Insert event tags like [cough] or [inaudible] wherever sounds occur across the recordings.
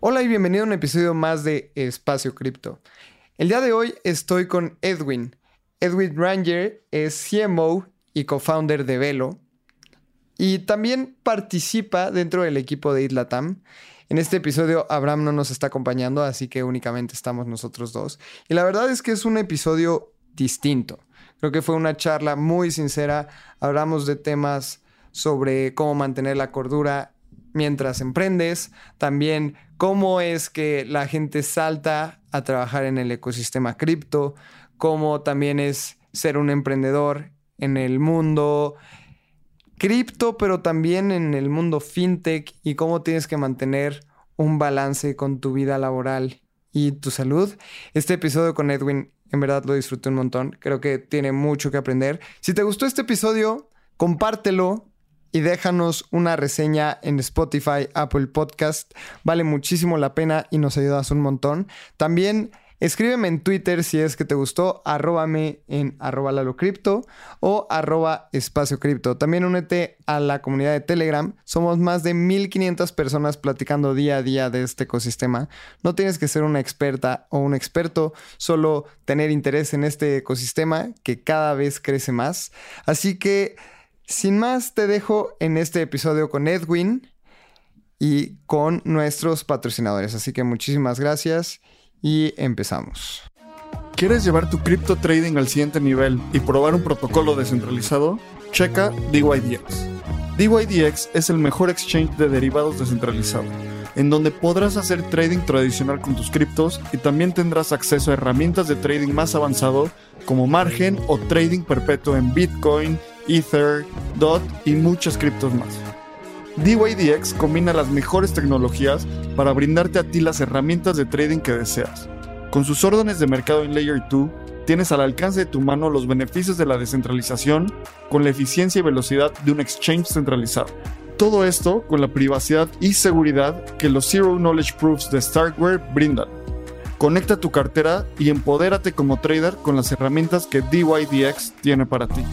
Hola y bienvenido a un episodio más de Espacio Cripto. El día de hoy estoy con Edwin. Edwin Ranger es CMO y co-founder de Velo. Y también participa dentro del equipo de Itlatam. En este episodio Abraham no nos está acompañando, así que únicamente estamos nosotros dos. Y la verdad es que es un episodio distinto. Creo que fue una charla muy sincera. Hablamos de temas sobre cómo mantener la cordura mientras emprendes, también cómo es que la gente salta a trabajar en el ecosistema cripto, cómo también es ser un emprendedor en el mundo cripto, pero también en el mundo fintech y cómo tienes que mantener un balance con tu vida laboral y tu salud. Este episodio con Edwin, en verdad lo disfruté un montón. Creo que tiene mucho que aprender. Si te gustó este episodio, compártelo y déjanos una reseña en Spotify, Apple Podcast. Vale muchísimo la pena y nos ayudas un montón. También escríbeme en Twitter si es que te gustó, arróbame en arroba o arroba. También únete a la comunidad de Telegram. Somos más de 1500 personas platicando día a día de este ecosistema. No tienes que ser una experta o un experto, solo tener interés en este ecosistema que cada vez crece más. Así que... Sin más, te dejo en este episodio con Edwin y con nuestros patrocinadores. Así que muchísimas gracias y empezamos. ¿Quieres llevar tu cripto trading al siguiente nivel y probar un protocolo descentralizado? Checa DYDX. DYDX es el mejor exchange de derivados descentralizado, en donde podrás hacer trading tradicional con tus criptos y también tendrás acceso a herramientas de trading más avanzado como margen o trading perpetuo en Bitcoin, Ether, DOT y muchas criptos más. DYDX combina las mejores tecnologías para brindarte a ti las herramientas de trading que deseas. Con sus órdenes de mercado en Layer 2, tienes al alcance de tu mano los beneficios de la descentralización con la eficiencia y velocidad de un exchange centralizado. Todo esto con la privacidad y seguridad que los Zero Knowledge Proofs de Starkware brindan. Conecta tu cartera y empodérate como trader con las herramientas que DYDX tiene para ti.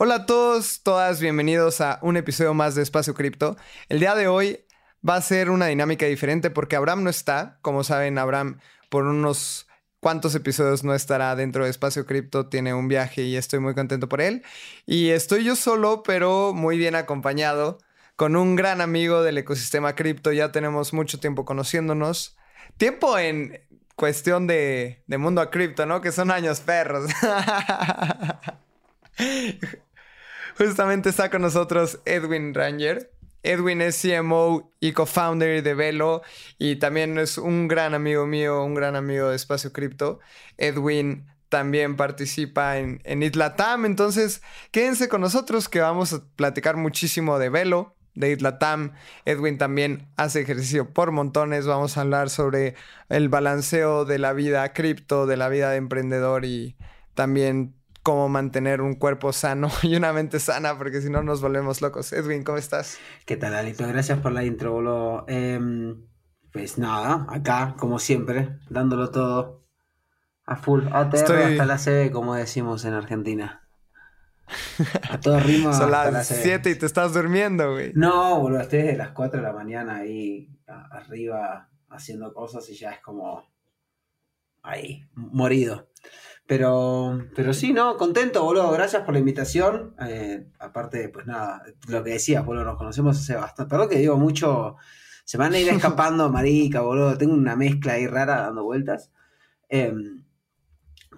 Hola a todos, todas, bienvenidos a un episodio más de Espacio Cripto. El día de hoy va a ser una dinámica diferente porque Abraham no está. Como saben, Abraham por unos cuantos episodios no estará dentro de Espacio Cripto, tiene un viaje y estoy muy contento por él. Y estoy yo solo, pero muy bien acompañado con un gran amigo del ecosistema cripto. Ya tenemos mucho tiempo conociéndonos. Tiempo en cuestión de, de mundo a cripto, ¿no? Que son años perros. [laughs] Justamente está con nosotros Edwin Ranger. Edwin es CMO y co-founder de Velo y también es un gran amigo mío, un gran amigo de Espacio Cripto. Edwin también participa en, en Itlatam, entonces quédense con nosotros que vamos a platicar muchísimo de Velo, de Itlatam. Edwin también hace ejercicio por montones. Vamos a hablar sobre el balanceo de la vida cripto, de la vida de emprendedor y también cómo mantener un cuerpo sano [laughs] y una mente sana, porque si no nos volvemos locos. Edwin, ¿cómo estás? ¿Qué tal, Alito? Gracias por la intro, boludo. Em, pues nada, acá, como siempre, dándolo todo a full. ATR hasta la CB, como decimos en Argentina. A todo [laughs] ritmo. Son las 7 y te estás durmiendo, güey. No, boludo, estoy desde las 4 de la mañana ahí arriba haciendo cosas y ya es como ahí, morido. Pero, pero sí, ¿no? Contento, boludo. Gracias por la invitación. Eh, aparte, pues nada, lo que decías, boludo, nos conocemos hace bastante. Perdón que digo mucho. Se van a ir [laughs] escapando, marica, boludo. Tengo una mezcla ahí rara dando vueltas. Em,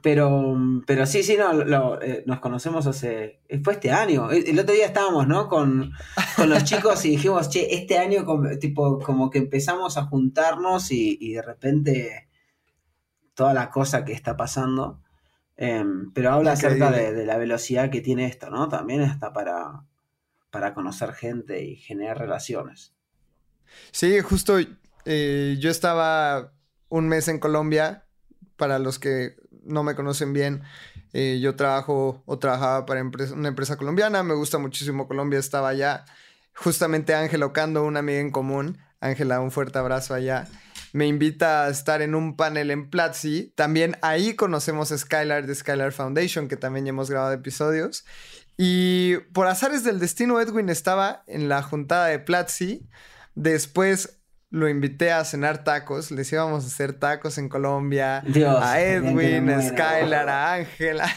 pero, pero sí, sí, no, eh, nos conocemos hace. Eh, fue este año. El, otro día estábamos, ¿no? Con, con, los chicos y dijimos, che, este año, tipo, como que empezamos a juntarnos y, y de repente toda la cosa que está pasando. Em, pero habla acerca de, la velocidad que tiene esto, ¿no? También está para, para conocer gente y generar relaciones. Sí, justo eh, yo estaba un mes en Colombia, para los que no me conocen bien, eh, yo trabajo o trabajaba para una empresa colombiana, me gusta muchísimo Colombia, estaba allá. Justamente Ángel Ocando, una amiga en común, Ángela, un fuerte abrazo allá, me invita a estar en un panel en Platzi. También ahí conocemos a Skylar de Skylar Foundation, que también ya hemos grabado episodios. Y por azares del destino, Edwin estaba en la juntada de Platzi. Después lo invité a cenar tacos. Les íbamos a hacer tacos en Colombia. a Edwin, a Skylar, a Ángela.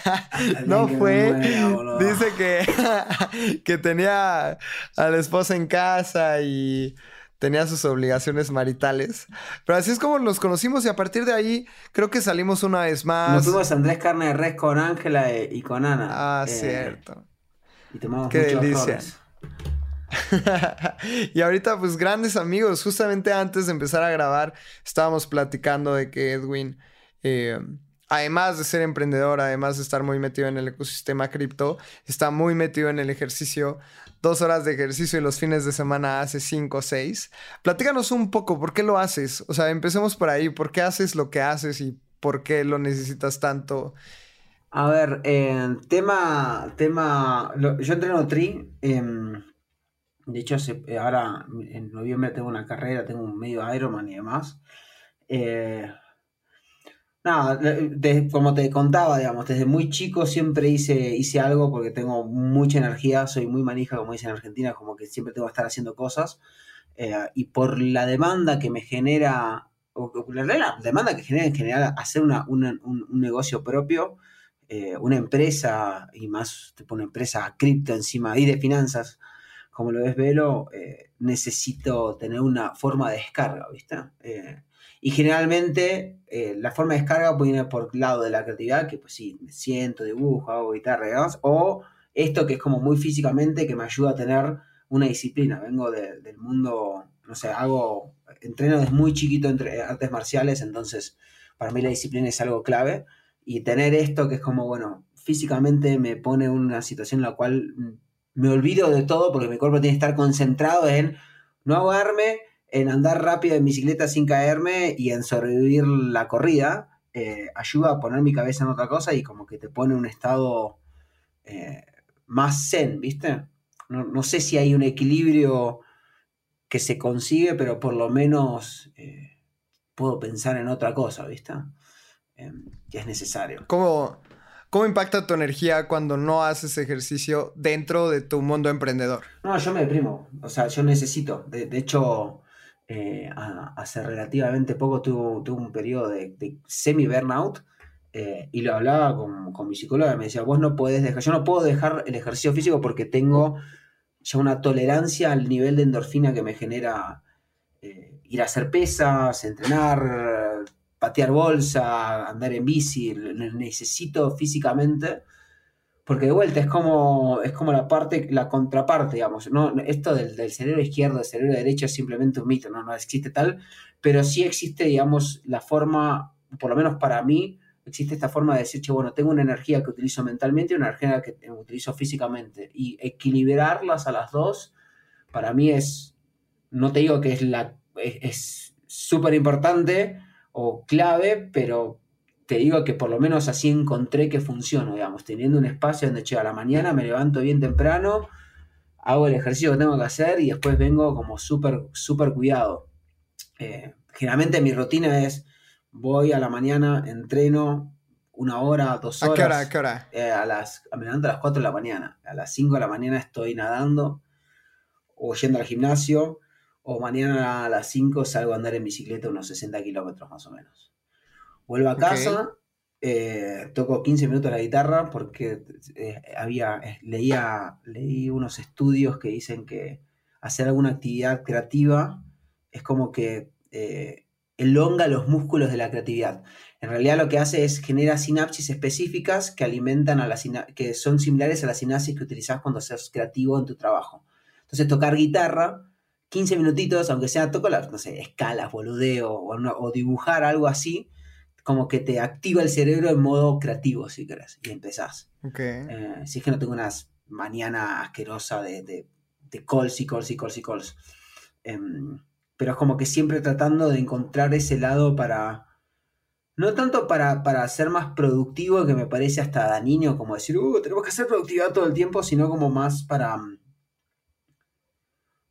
no fue. Dice que, [laughs] que tenía a la esposa en casa y tenía sus obligaciones maritales. Pero así es como nos conocimos y a partir de ahí creo que salimos una vez más. Nos fuimos a Andrés Carne de Res con Ángela e, y con Ana. Ah, eh, cierto. Y tomamos Qué delicia. [laughs] y ahorita, pues grandes amigos. Justamente antes de empezar a grabar, estábamos platicando de que Edwin, eh, además de ser emprendedor, además de estar muy metido en el ecosistema cripto, está muy metido en el ejercicio. Dos horas de ejercicio y los fines de semana hace cinco o seis. Platícanos un poco, ¿por qué lo haces? O sea, empecemos por ahí. ¿Por qué haces lo que haces y por qué lo necesitas tanto? A ver, tema, tema, yo entreno tri, em, de hecho, ahora en noviembre tengo una carrera, tengo un medio Ironman y demás. Eh, nada, como te contaba, digamos, desde muy chico siempre hice, hice algo porque tengo mucha energía, soy muy manija, como dicen en Argentina, como que siempre tengo que estar haciendo cosas. Eh, y por la demanda que me genera, o, la, demanda que genera en general hacer un, negocio propio, una empresa, y más tipo una empresa cripto encima y de finanzas, como lo ves Velo, eh, necesito tener una forma de descarga, ¿viste? Y generalmente eh, la forma de descarga viene por el lado de la creatividad, que pues sí, me siento, dibujo, hago guitarra o esto que es como muy físicamente, que me ayuda a tener una disciplina. Vengo del mundo, no sé, hago, entreno desde muy chiquito entre artes marciales, entonces para mí la disciplina es algo clave. Y tener esto que es como, bueno, físicamente me pone en una situación en la cual me olvido de todo porque mi cuerpo tiene que estar concentrado en no ahogarme, en andar rápido en bicicleta sin caerme y en sobrevivir la corrida. Eh, ayuda a poner mi cabeza en otra cosa y como que te pone en un estado eh, más zen, ¿viste? No, sé si hay un equilibrio que se consigue, pero por lo menos eh, puedo pensar en otra cosa, ¿viste? que es necesario. ¿Cómo, ¿Cómo impacta tu energía cuando no haces ejercicio dentro de tu mundo emprendedor? No, yo me deprimo. O sea, yo necesito. De, hecho, eh, hace relativamente poco tuve, un periodo de, semi-burnout eh, y lo hablaba con, mi psicóloga. Me decía, vos no puedes dejar, yo no puedo dejar el ejercicio físico porque tengo ya una tolerancia al nivel de endorfina que me genera eh, ir a hacer pesas, entrenar, patear bolsa, andar en bici, necesito físicamente, porque de vuelta es como, es como la parte, la contraparte, digamos, ¿no? Esto del, cerebro izquierdo, del cerebro derecho es simplemente un mito, ¿no? no existe tal, pero sí existe, digamos, la forma, por lo menos para mí, existe esta forma de decir, che, bueno, tengo una energía que utilizo mentalmente y una energía que utilizo físicamente, y equilibrarlas a las dos, para mí es, no te digo que es la, es súper importante, o clave, pero te digo que por lo menos así encontré que funciona, digamos, teniendo un espacio donde, che, a la mañana me levanto bien temprano, hago el ejercicio que tengo que hacer y después vengo como súper, súper cuidado. Eh, generalmente mi rutina es, voy a la mañana, entreno una hora, dos horas. ¿A qué hora? ¿A qué hora? Eh, a las, me levanto a las 4 de la mañana. A las 5 de la mañana estoy nadando o yendo al gimnasio o mañana a las 5 salgo a andar en bicicleta unos 60 kilómetros más o menos. Vuelvo a casa, eh, toco 15 minutos la guitarra porque eh, había, eh, leía, leí unos estudios que dicen que hacer alguna actividad creativa es como que elonga los músculos de la creatividad. En realidad lo que hace es genera sinapsis específicas que alimentan a la que son similares a las sinapsis que utilizas cuando seas creativo en tu trabajo. Entonces tocar guitarra 15 minutitos, aunque sea toco las, no sé, escalas, boludeo o, o dibujar algo así, como que te activa el cerebro en modo creativo, si querés, y empezás. Eh, si es que no tengo una mañana asquerosa de, de, de calls y calls y calls y calls. Em, pero es como que siempre tratando de encontrar ese lado para, no tanto para, para ser más productivo, que me parece hasta dañino, como decir, uh, tenemos que hacer productividad todo el tiempo, sino como más para,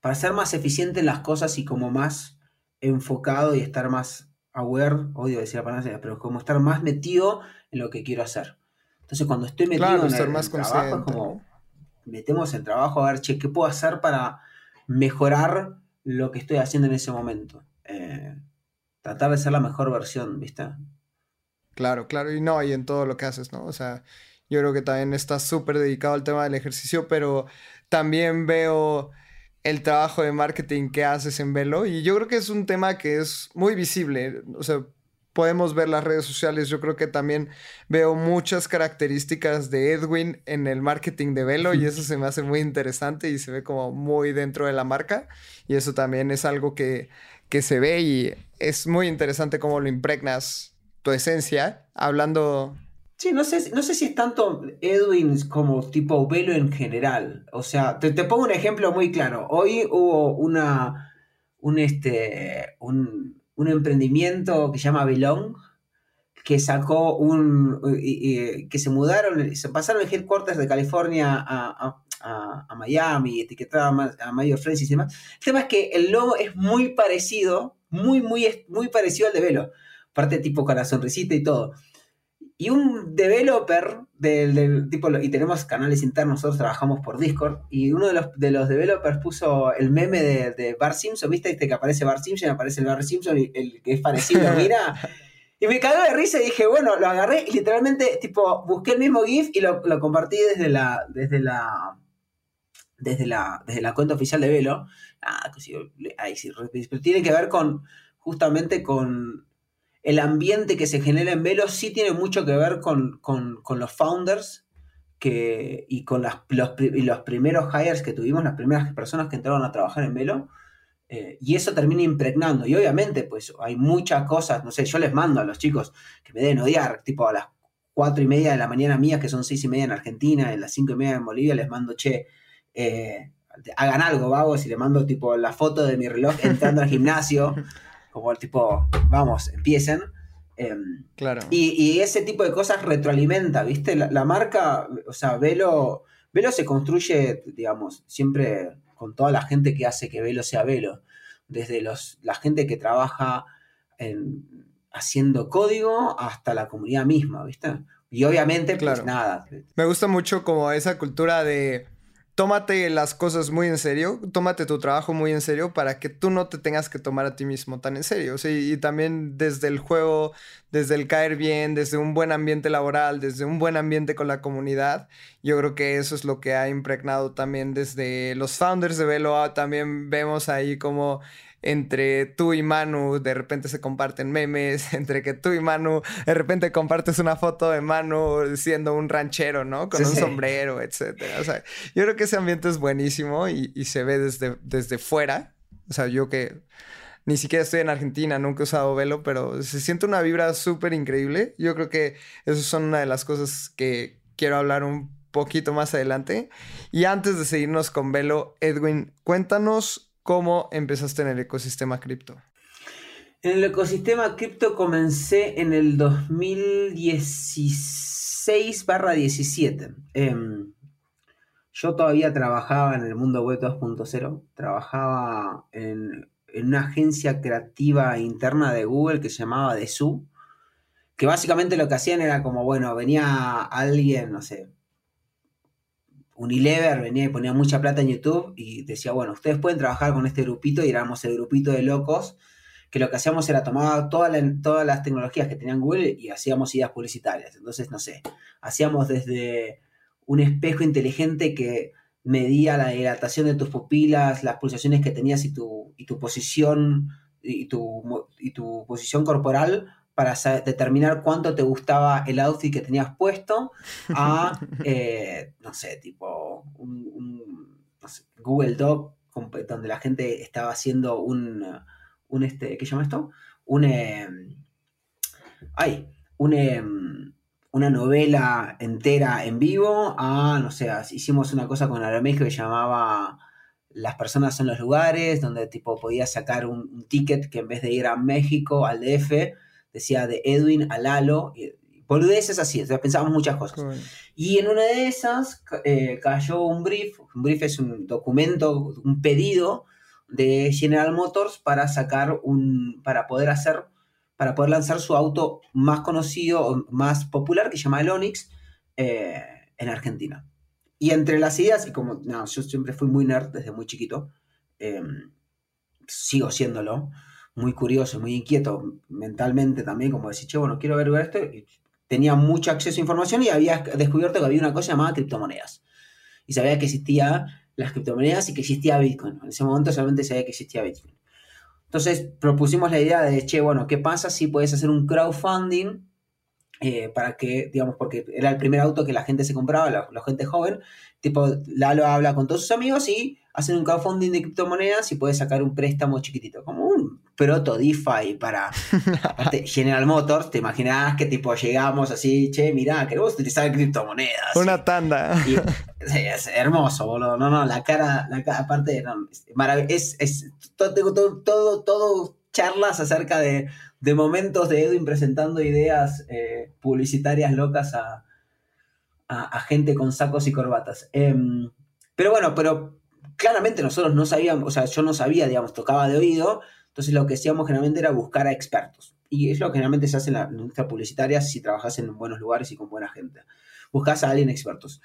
para ser más eficiente en las cosas y como más enfocado y estar más aware, odio decir la palabra, pero como estar más metido en lo que quiero hacer. Entonces cuando estoy metido Claro, en el, más el trabajo, es como metemos el trabajo a ver, che, ¿qué puedo hacer para mejorar lo que estoy haciendo en ese momento? Eh, tratar de ser la mejor versión, ¿viste? Claro, claro, y no, y en todo lo que haces, ¿no? O sea, yo creo que también estás súper dedicado al tema del ejercicio, pero también veo el trabajo de marketing que haces en Velo. Y yo creo que es un tema que es muy visible, o sea, podemos ver las redes sociales, yo creo que también veo muchas características de Edwin en el marketing de Velo y eso se me hace muy interesante y se ve como muy dentro de la marca. Y eso también es algo que, que se ve y es muy interesante cómo lo impregnas tu esencia, hablando... Sí, no sé, no sé si es tanto Edwin como tipo Velo en general. O sea, te, te pongo un ejemplo muy claro. Hoy hubo una, un, este, un, un emprendimiento que se llama Belong, que sacó un... que se mudaron, se pasaron el headquarters de California a, a- a- Miami, etiquetaba ma- a Mayor Friends y demás. El tema es que el logo es muy parecido, muy, muy, muy parecido al de Velo. Aparte tipo con la sonrisita y todo. Y un developer del, del tipo, y tenemos canales internos, nosotros trabajamos por Discord, y uno de los, de los developers puso el meme de, de Bart Simpson, ¿viste? Este que aparece Bart Simpson, aparece el Bart Simpson, y el que es parecido, [laughs] mira. Y me cagó de risa y dije, bueno, lo agarré y literalmente, tipo, busqué el mismo GIF y lo, lo compartí desde la, desde la, desde la, desde la cuenta oficial de Velo. Ah, pues sí, ahí sí, pero tiene que ver con, justamente con el ambiente que se genera en Velo, sí tiene mucho que ver con, con, los founders que, y con las, los, los primeros hires que tuvimos, las primeras personas que entraron a trabajar en Velo. Eh, y eso termina impregnando. Y obviamente, pues hay muchas cosas, no sé, yo les mando a los chicos que me deben odiar, tipo a las cuatro y media de la mañana mías, que son seis y media en Argentina, a las cinco y media en Bolivia, les mando, che, eh, hagan algo, vagos, y le mando tipo la foto de mi reloj entrando al gimnasio, [laughs] como el tipo, vamos, empiecen. Em, Claro. y, y ese tipo de cosas retroalimenta, ¿viste? La, la marca, o sea, Velo, Velo se construye, digamos, siempre con toda la gente que hace que Velo sea Velo. Desde los, la gente que trabaja en, haciendo código hasta la comunidad misma, ¿viste? Y obviamente, pues Claro. nada. Me gusta mucho como esa cultura de tómate las cosas muy en serio, tómate tu trabajo muy en serio para que tú no te tengas que tomar a ti mismo tan en serio. Y también desde el juego, desde el caer bien, desde un buen ambiente laboral, desde un buen ambiente con la comunidad, yo creo que eso es lo que ha impregnado también desde los founders de Velo. También vemos ahí como entre tú y Manu de repente se comparten memes, [laughs] entre que tú y Manu de repente compartes una foto de Manu siendo un ranchero, ¿no? Con Sí, un sombrero, etcétera. O sea, yo creo que ese ambiente es buenísimo y, y se ve desde, desde fuera. O sea, yo que ni siquiera estoy en Argentina, nunca he usado velo, pero se siente una vibra súper increíble. Yo creo que esas son una de las cosas que quiero hablar un poquito más adelante. Y antes de seguirnos con velo, Edwin, cuéntanos cómo empezaste en el ecosistema cripto. En el ecosistema cripto comencé en el 2016 17. Em, yo todavía trabajaba en el mundo web 2.0, trabajaba en, en una agencia creativa interna de Google que se llamaba Desu, que básicamente lo que hacían era como, bueno, venía alguien, no sé, Unilever venía y ponía mucha plata en YouTube y decía, bueno, ustedes pueden trabajar con este grupito y éramos el grupito de locos que lo que hacíamos era tomar todas las tecnologías que tenían Google y hacíamos ideas publicitarias. Entonces, no sé, hacíamos desde un espejo inteligente que medía la dilatación de tus pupilas, las pulsaciones que tenías y tu, y tu posición y tu, y tu posición corporal para determinar cuánto te gustaba el outfit que tenías puesto [laughs] a, eh, no sé, tipo un, un, no sé, Google Doc con- donde la gente estaba haciendo un, un este, ¿qué llama esto? Un, eh, hay em, una novela entera en vivo a, no sé, hicimos una cosa con Aeroméxico que llamaba Las personas en los lugares, donde tipo podías sacar un, ticket que en vez de ir a México, al DF, decía de Edwin a Lalo, y, boludeces así, o sea, pensábamos muchas cosas. Y en una de esas eh, cayó un brief, un brief es un documento, un pedido de General Motors para sacar un, para poder hacer para poder lanzar su auto más conocido, más popular, que se llama el Onix, eh, en Argentina. Y entre las ideas, y como no, yo siempre fui muy nerd desde muy chiquito, em, sigo siéndolo, muy curioso, muy inquieto mentalmente también, como decir, che, bueno, quiero ver esto. Tenía mucho acceso a información y había descubierto que había una cosa llamada criptomonedas. Y sabía que existía las criptomonedas y que existía Bitcoin. En ese momento solamente sabía que existía Bitcoin. Entonces propusimos la idea de, che, bueno, ¿qué pasa si puedes hacer un crowdfunding eh, para que, digamos, porque era el primer auto que la gente se compraba, la, gente joven, tipo, Lalo habla con todos sus amigos y hacen un crowdfunding de criptomonedas y puedes sacar un préstamo chiquitito, como un proto DeFi para [laughs] General Motors. Te imaginás que tipo llegamos así, che, mirá, queremos utilizar criptomonedas. Una tanda. es hermoso, boludo. No, no, la cara, la cara aparte, es, es, todo, todo, todo, charlas acerca de, de, momentos de Edwin presentando ideas eh, publicitarias locas a, a, gente con sacos y corbatas. Em, pero bueno, pero claramente nosotros no sabíamos, o sea, yo no sabía, digamos, tocaba de oído, entonces lo que hacíamos generalmente era buscar a expertos. Y es lo que generalmente se hace en la industria publicitaria si trabajas en buenos lugares y con buena gente. Buscas a alguien expertos.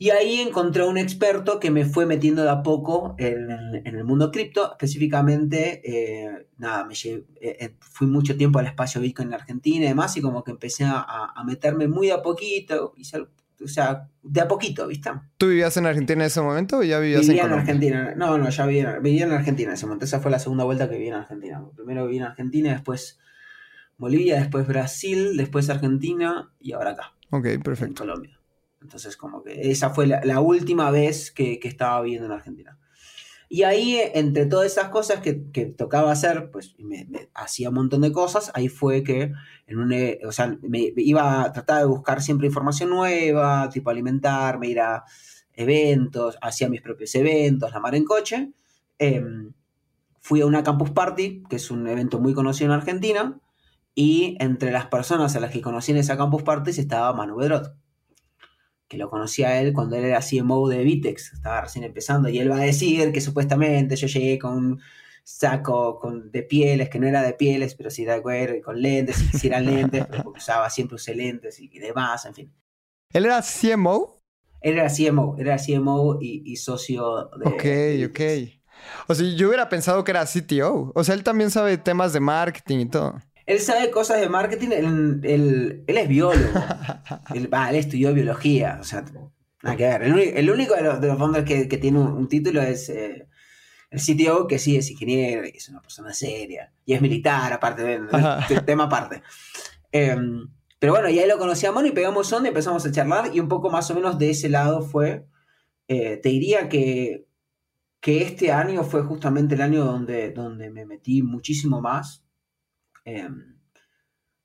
Y ahí encontré un experto que me fue metiendo de a poco en, el mundo cripto, específicamente, eh, nada, me eh, eh, fui mucho tiempo al espacio Bitcoin en Argentina y demás, y como que empecé a, a meterme muy de a poquito, hice o sea, de a poquito, ¿viste? ¿Tú vivías en Argentina en ese momento o ya vivías vivía en, en Argentina. No, no, ya vivía, vivía, en Argentina en ese momento. Esa fue la segunda vuelta que viví en Argentina. Primero viví en Argentina, después Bolivia, después Brasil, después Argentina y ahora acá. Ok, perfecto. En Colombia. Entonces, como que esa fue la, última vez que, que estaba viviendo en Argentina. Y ahí, entre todas esas cosas que, tocaba hacer, pues me, hacía un montón de cosas, ahí fue que en un, eh, o sea, me, iba a tratar de buscar siempre información nueva, tipo alimentarme, ir a eventos, hacía mis propios eventos, la mar en coche. Em, fui a una campus party, que es un evento muy conocido en Argentina, y entre las personas a las que conocí en esa campus party estaba Manu Bedrot que lo conocía a él cuando él era CMO de Vitex, estaba recién empezando, y él va a decir que supuestamente yo llegué con saco con, de pieles, que no era de pieles, pero sí de cuero, y con lentes, y si eran lentes, pero porque usaba, siempre usé lentes y, demás, en fin. ¿Él era CMO? Él era CMO, era CMO y, socio de... Ok, ok. O sea, yo hubiera pensado que era CTO. O sea, él también sabe temas de marketing y todo. Él sabe cosas de marketing, él, es biólogo. [laughs] él, estudió biología, o sea, nada que ver. El, único de los, de que, tiene un, título es eh, el CTO, que sí es ingeniero, y es una persona seria, y es militar, aparte, del, tema aparte. Em, pero bueno, y ahí lo conocíamos y pegamos onda y empezamos a charlar, y un poco más o menos de ese lado fue, eh, te diría que, que este año fue justamente el año donde, donde me metí muchísimo más Em,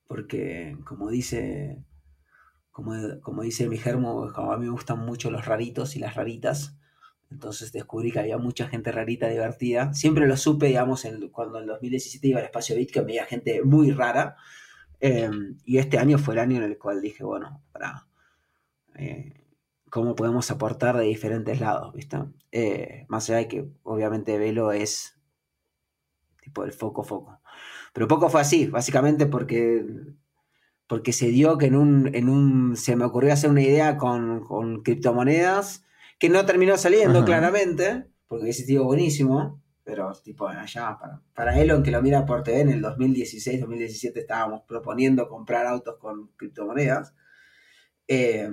porque como dice, como, como, dice mi germo, a mí me gustan mucho los raritos y las raritas. Entonces descubrí que había mucha gente rarita divertida. Siempre lo supe, digamos, cuando en 2017 iba al espacio Bit, que había gente muy rara. Em, y este año fue el año en el cual dije, bueno, para eh, cómo podemos aportar de diferentes lados, ¿viste? Eh, más allá de que obviamente Velo es tipo el foco foco. Pero poco fue así, básicamente porque, porque se dio que en un, en un, se me ocurrió hacer una idea con, con criptomonedas que no terminó saliendo claramente, porque hubiese sido buenísimo, pero tipo allá, para, para él, aunque lo mira por TV, en el 2016, 2017 estábamos proponiendo comprar autos con criptomonedas. Eh,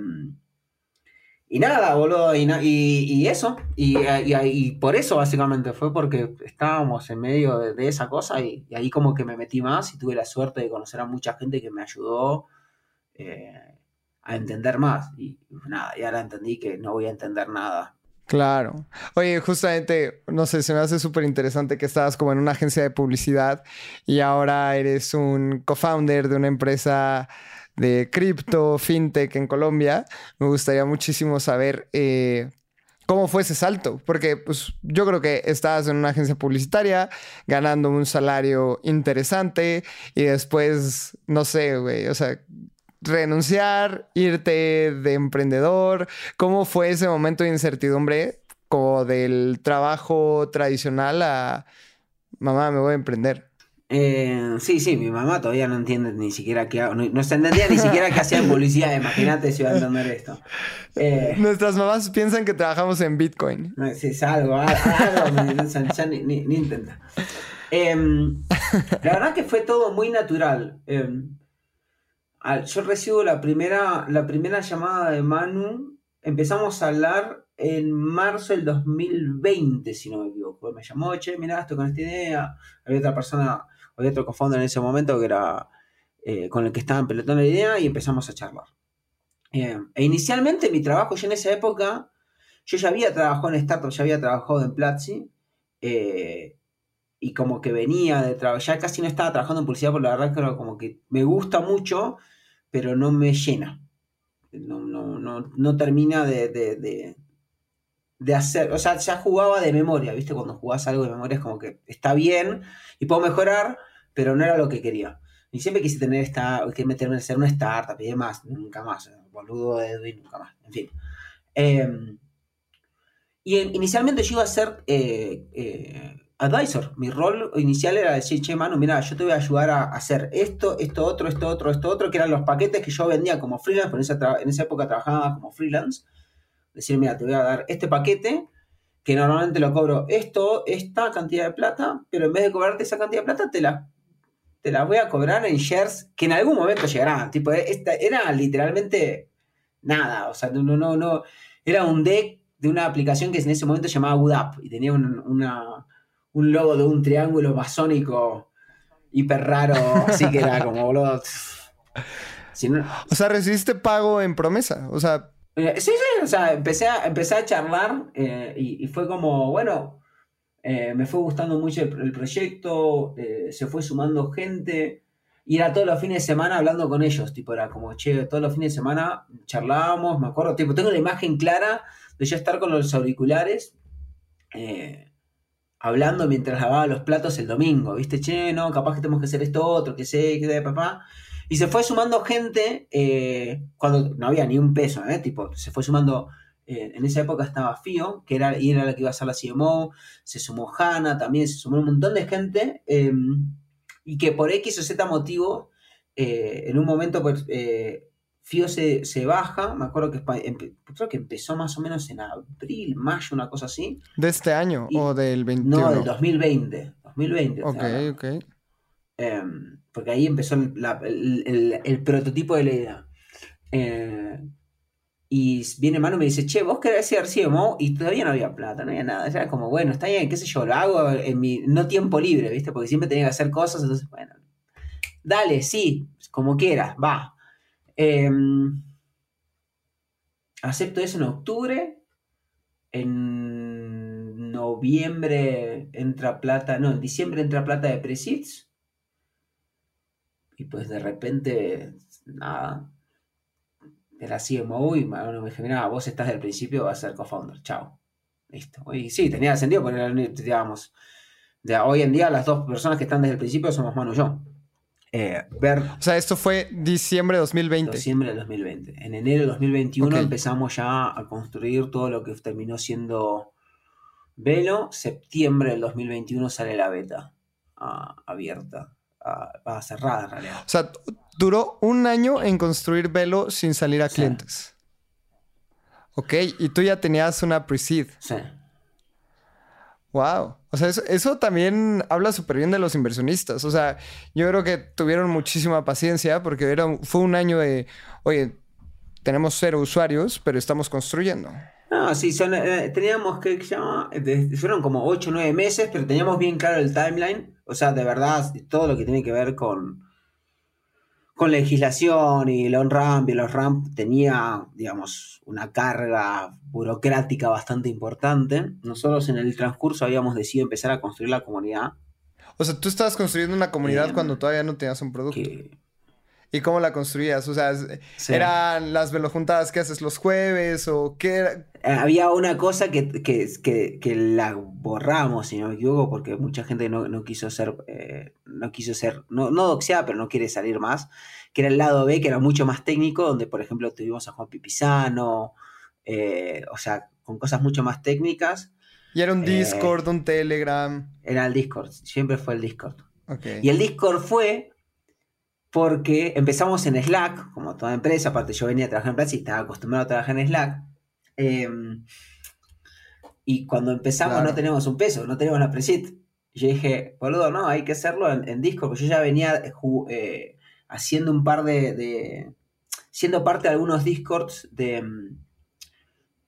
y nada, boludo, y, y, eso, y, y, por eso básicamente fue porque estábamos en medio de, esa cosa y, ahí como que me metí más y tuve la suerte de conocer a mucha gente que me ayudó eh, a entender más. Y nada, y ahora entendí que no voy a entender nada. Claro. Oye, justamente, no sé, se me hace súper interesante que estabas como en una agencia de publicidad y ahora eres un co-founder de una empresa de cripto, fintech en Colombia. Me gustaría muchísimo saber eh, cómo fue ese salto, porque pues yo creo que estabas en una agencia publicitaria ganando un salario interesante y después, no sé, güey, o sea, renunciar, irte de emprendedor? ¿Cómo fue ese momento de incertidumbre como del trabajo tradicional a mamá, me voy a emprender? Eh, sí, sí, mi mamá todavía no entiende ni siquiera qué hago, no, se entendía ni siquiera qué hacía en publicidad, imagínate si iba a entender esto. Eh, Nuestras mamás piensan que trabajamos en Bitcoin. Sí, es algo, algo, ya ni, ni, intenta. Em, la verdad que fue todo muy natural. Em, yo recibo la primera, la primera llamada de Manu, empezamos a hablar en marzo del 2020, si no me equivoco. Me llamó, che, mirá, estoy con esta idea. Había otra persona, había otro cofounder en ese momento que era eh, con el que estaba pelotón la idea y empezamos a charlar. E inicialmente mi trabajo, yo en esa época, yo ya había trabajado en startup, ya había trabajado en Platzi. Eh, y como que venía de trabajar, ya casi no estaba trabajando en publicidad, por la verdad que como que me gusta mucho, pero no me llena. No, no, termina de, de, hacer, o sea, ya jugaba de memoria, ¿viste? Cuando jugás algo de memoria es como que está bien y puedo mejorar, pero no era lo que quería. Y siempre quise tener esta, que meterme en ser una startup y demás, nunca más, boludo de Edwin, nunca más, en fin. Em, y inicialmente yo iba a ser eh, eh, advisor. Mi rol inicial era decir, che, mano, mira, yo te voy a ayudar a hacer esto, esto otro, esto otro, esto otro, que eran los paquetes que yo vendía como freelance, porque en esa, época trabajaba como freelance. Decir, mira, te voy a dar este paquete, que normalmente lo cobro esto, esta cantidad de plata, pero en vez de cobrarte esa cantidad de plata, te la, te la voy a cobrar en shares que en algún momento llegarán. Tipo, esta, era literalmente nada, o sea, no, no, no, era un deck de una aplicación que en ese momento se llamaba UDAP y tenía una un logo de un triángulo masónico hiper raro, así que era como, boludo. O sea, recibiste pago en promesa, o sea... Eh, sí, sí, o sea, empecé a, empecé a charlar eh, y, fue como, bueno, eh, me fue gustando mucho el, proyecto, se fue sumando gente y era todos los fines de semana hablando con ellos, tipo, era como, che, todos los fines de semana charlábamos, me acuerdo, tipo, tengo la imagen clara de yo estar con los auriculares. Eh, hablando mientras lavaba los platos el domingo, ¿viste? Che, no, capaz que tenemos que hacer esto otro, que sé, que de papá. Y se fue sumando gente eh, cuando no había ni un peso, ¿eh? Tipo, se fue sumando. Eh, en esa época estaba Fio, que era, y era la que iba a ser la CMO, se sumó Hanna también, se sumó un montón de gente, em, y que por X o Z motivo, eh, en un momento pues, Fío se, baja, me acuerdo que creo que empezó más o menos en abril, mayo, una cosa así. ¿De este año o del 21? No, del 2020. 2020. Ok, ok. Em, porque ahí empezó el, prototipo de la idea. Eh, y viene Manu y me dice, che, vos querés ser CMO y todavía no había plata, no había nada. Era como, bueno, está bien, qué sé yo, lo hago en mi no tiempo libre, ¿viste? Porque siempre tenía que hacer cosas, entonces, bueno, dale, sí, como quieras, va. Em, acepto eso en octubre. En noviembre entra plata, no, en diciembre entra plata de Presits. Y pues de repente, nada, era CMO y me dije, vos estás del principio, vas a ser co-founder, chao. Listo. Y sí, tenía sentido poner, digamos, de hoy en día las dos personas que están desde el principio somos Manu y yo. Eh, ver... O sea, esto fue diciembre de 2020. Diciembre de 2020. En enero de 2021 empezamos ya a construir todo lo que terminó siendo Velo. Septiembre del 2021 sale la beta ah, abierta. Uh, cerrada en realidad. O sea, duró un año en construir Velo sin salir a clientes. Ok, y tú ya tenías una pre-seed. Sí. Wow. O sea, eso, también habla súper bien de los inversionistas. O sea, yo creo que tuvieron muchísima paciencia porque era, fue un año de, oye, tenemos cero usuarios, pero estamos construyendo. No, sí, eh, teníamos que, fueron como 8 o 9 meses, pero teníamos bien claro el timeline. O sea, de verdad, todo lo que tiene que ver con, con legislación y el on-ramp y los ramp tenía, digamos, una carga burocrática bastante importante. Nosotros en el transcurso habíamos decidido empezar a construir la comunidad. O sea, tú estabas construyendo una comunidad Em, cuando todavía no tenías un producto. Que, ¿Y cómo la construías? O sea, Sí. ¿eran las velojuntadas que haces los jueves o qué era? Eh, Había una cosa que, que, que, que la borramos, si no me equivoco, porque mucha gente no, no quiso ser, eh, no quiso ser, no, no pero no quiere salir más, que era el lado B, que era mucho más técnico, donde por ejemplo tuvimos a Juan Pipizano, eh, o sea, con cosas mucho más técnicas, ¿Y era un Eh. Discord, un Telegram? era el Discord, siempre fue el Discord. Y el Discord fue porque empezamos en Slack, como toda empresa, aparte yo venía a trabajar en Platzi y estaba acostumbrado a trabajar en Slack. eh, y cuando empezamos Claro. no teníamos un peso, no teníamos la preset. Yo dije, boludo, no, hay que hacerlo en, en Discord, porque yo ya venía eh, eh, haciendo un par de, de- siendo parte de algunos Discords de... mm,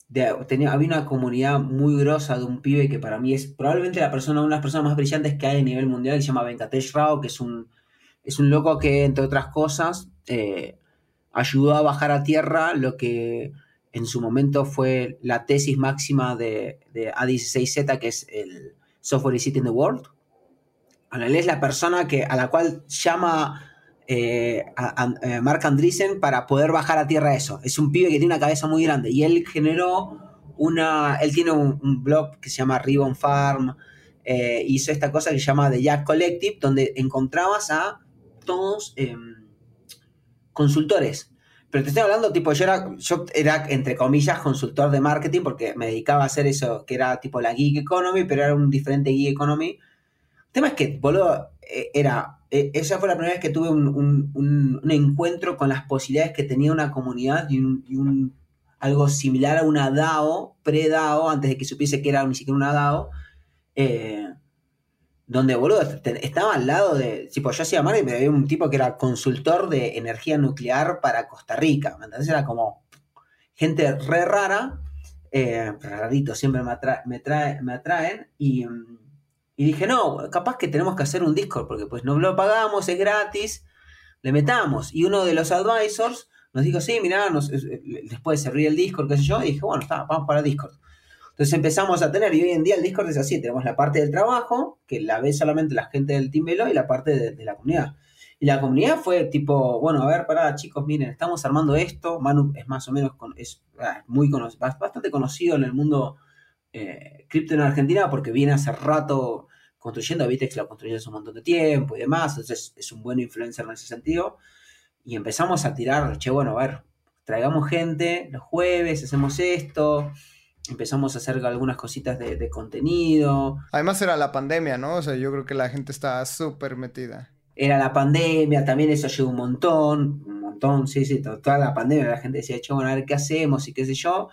de- tenía, había una comunidad muy grosa de un pibe que para mí es probablemente la persona, una de las personas más brillantes que hay a nivel mundial, que se llama Venkatesh Rao, que es un, es un loco que, entre otras cosas, eh, ayudó a bajar a tierra lo que en su momento fue la tesis máxima de, de A16Z, que es el Software It in the World. Él es la persona que, a la cual llama eh, eh, Mark Andreessen para poder bajar a tierra eso. Es un pibe que tiene una cabeza muy grande y él generó una. Él tiene un, blog que se llama Ribbon Farm. hizo esta cosa que se llama The Jack Collective, donde encontrabas a todos em, consultores. Pero te estoy hablando, tipo, yo era, yo era, entre comillas, consultor de marketing porque me dedicaba a hacer eso, que era tipo la gig economy, pero era un diferente gig economy. El tema es que, boludo, eh, era, eh, esa fue la primera vez que tuve un, un- un- encuentro con las posibilidades que tenía una comunidad y, un, y un- algo similar a una DAO, pre-DAO, antes de que supiese que era ni siquiera una DAO, eh, donde, boludo, estaba al lado de, tipo, yo hacía marketing, pero había un tipo que era consultor de energía nuclear para Costa Rica, ¿me entendés? Era como gente re rara, eh, rarito, siempre me, atra- me, trae- me atraen, y, y dije, no, capaz que tenemos que hacer un Discord, porque pues no lo pagamos, es gratis, le metamos. Y uno de los advisors nos dijo, sí, mirá, nos, eh, después se ríe el Discord, qué sé yo, y dije, bueno, vamos para Discord. Entonces empezamos a tener, y hoy en día el Discord es así, tenemos la parte del trabajo, que la ve solamente la gente del Team Velo, y la parte de, la comunidad. Y la comunidad fue tipo, bueno, a ver, pará, chicos, miren, estamos armando esto, Manu es más o menos, con- es ah, muy cono- bast- bastante conocido en el mundo eh, cripto en Argentina, porque viene hace rato construyendo, Vitex lo construyó hace un montón de tiempo y demás, entonces es un buen influencer en ese sentido. Y empezamos a tirar, che, bueno, a ver, traigamos gente los jueves, hacemos esto, empezamos a hacer algunas cositas de, de contenido. Además era la pandemia, ¿no? O sea, yo creo que la gente estaba súper metida. Era la pandemia, también eso ayudó un montón, un montón, sí, sí, to- toda la pandemia la gente decía, che, bueno, a ver qué hacemos y qué sé yo.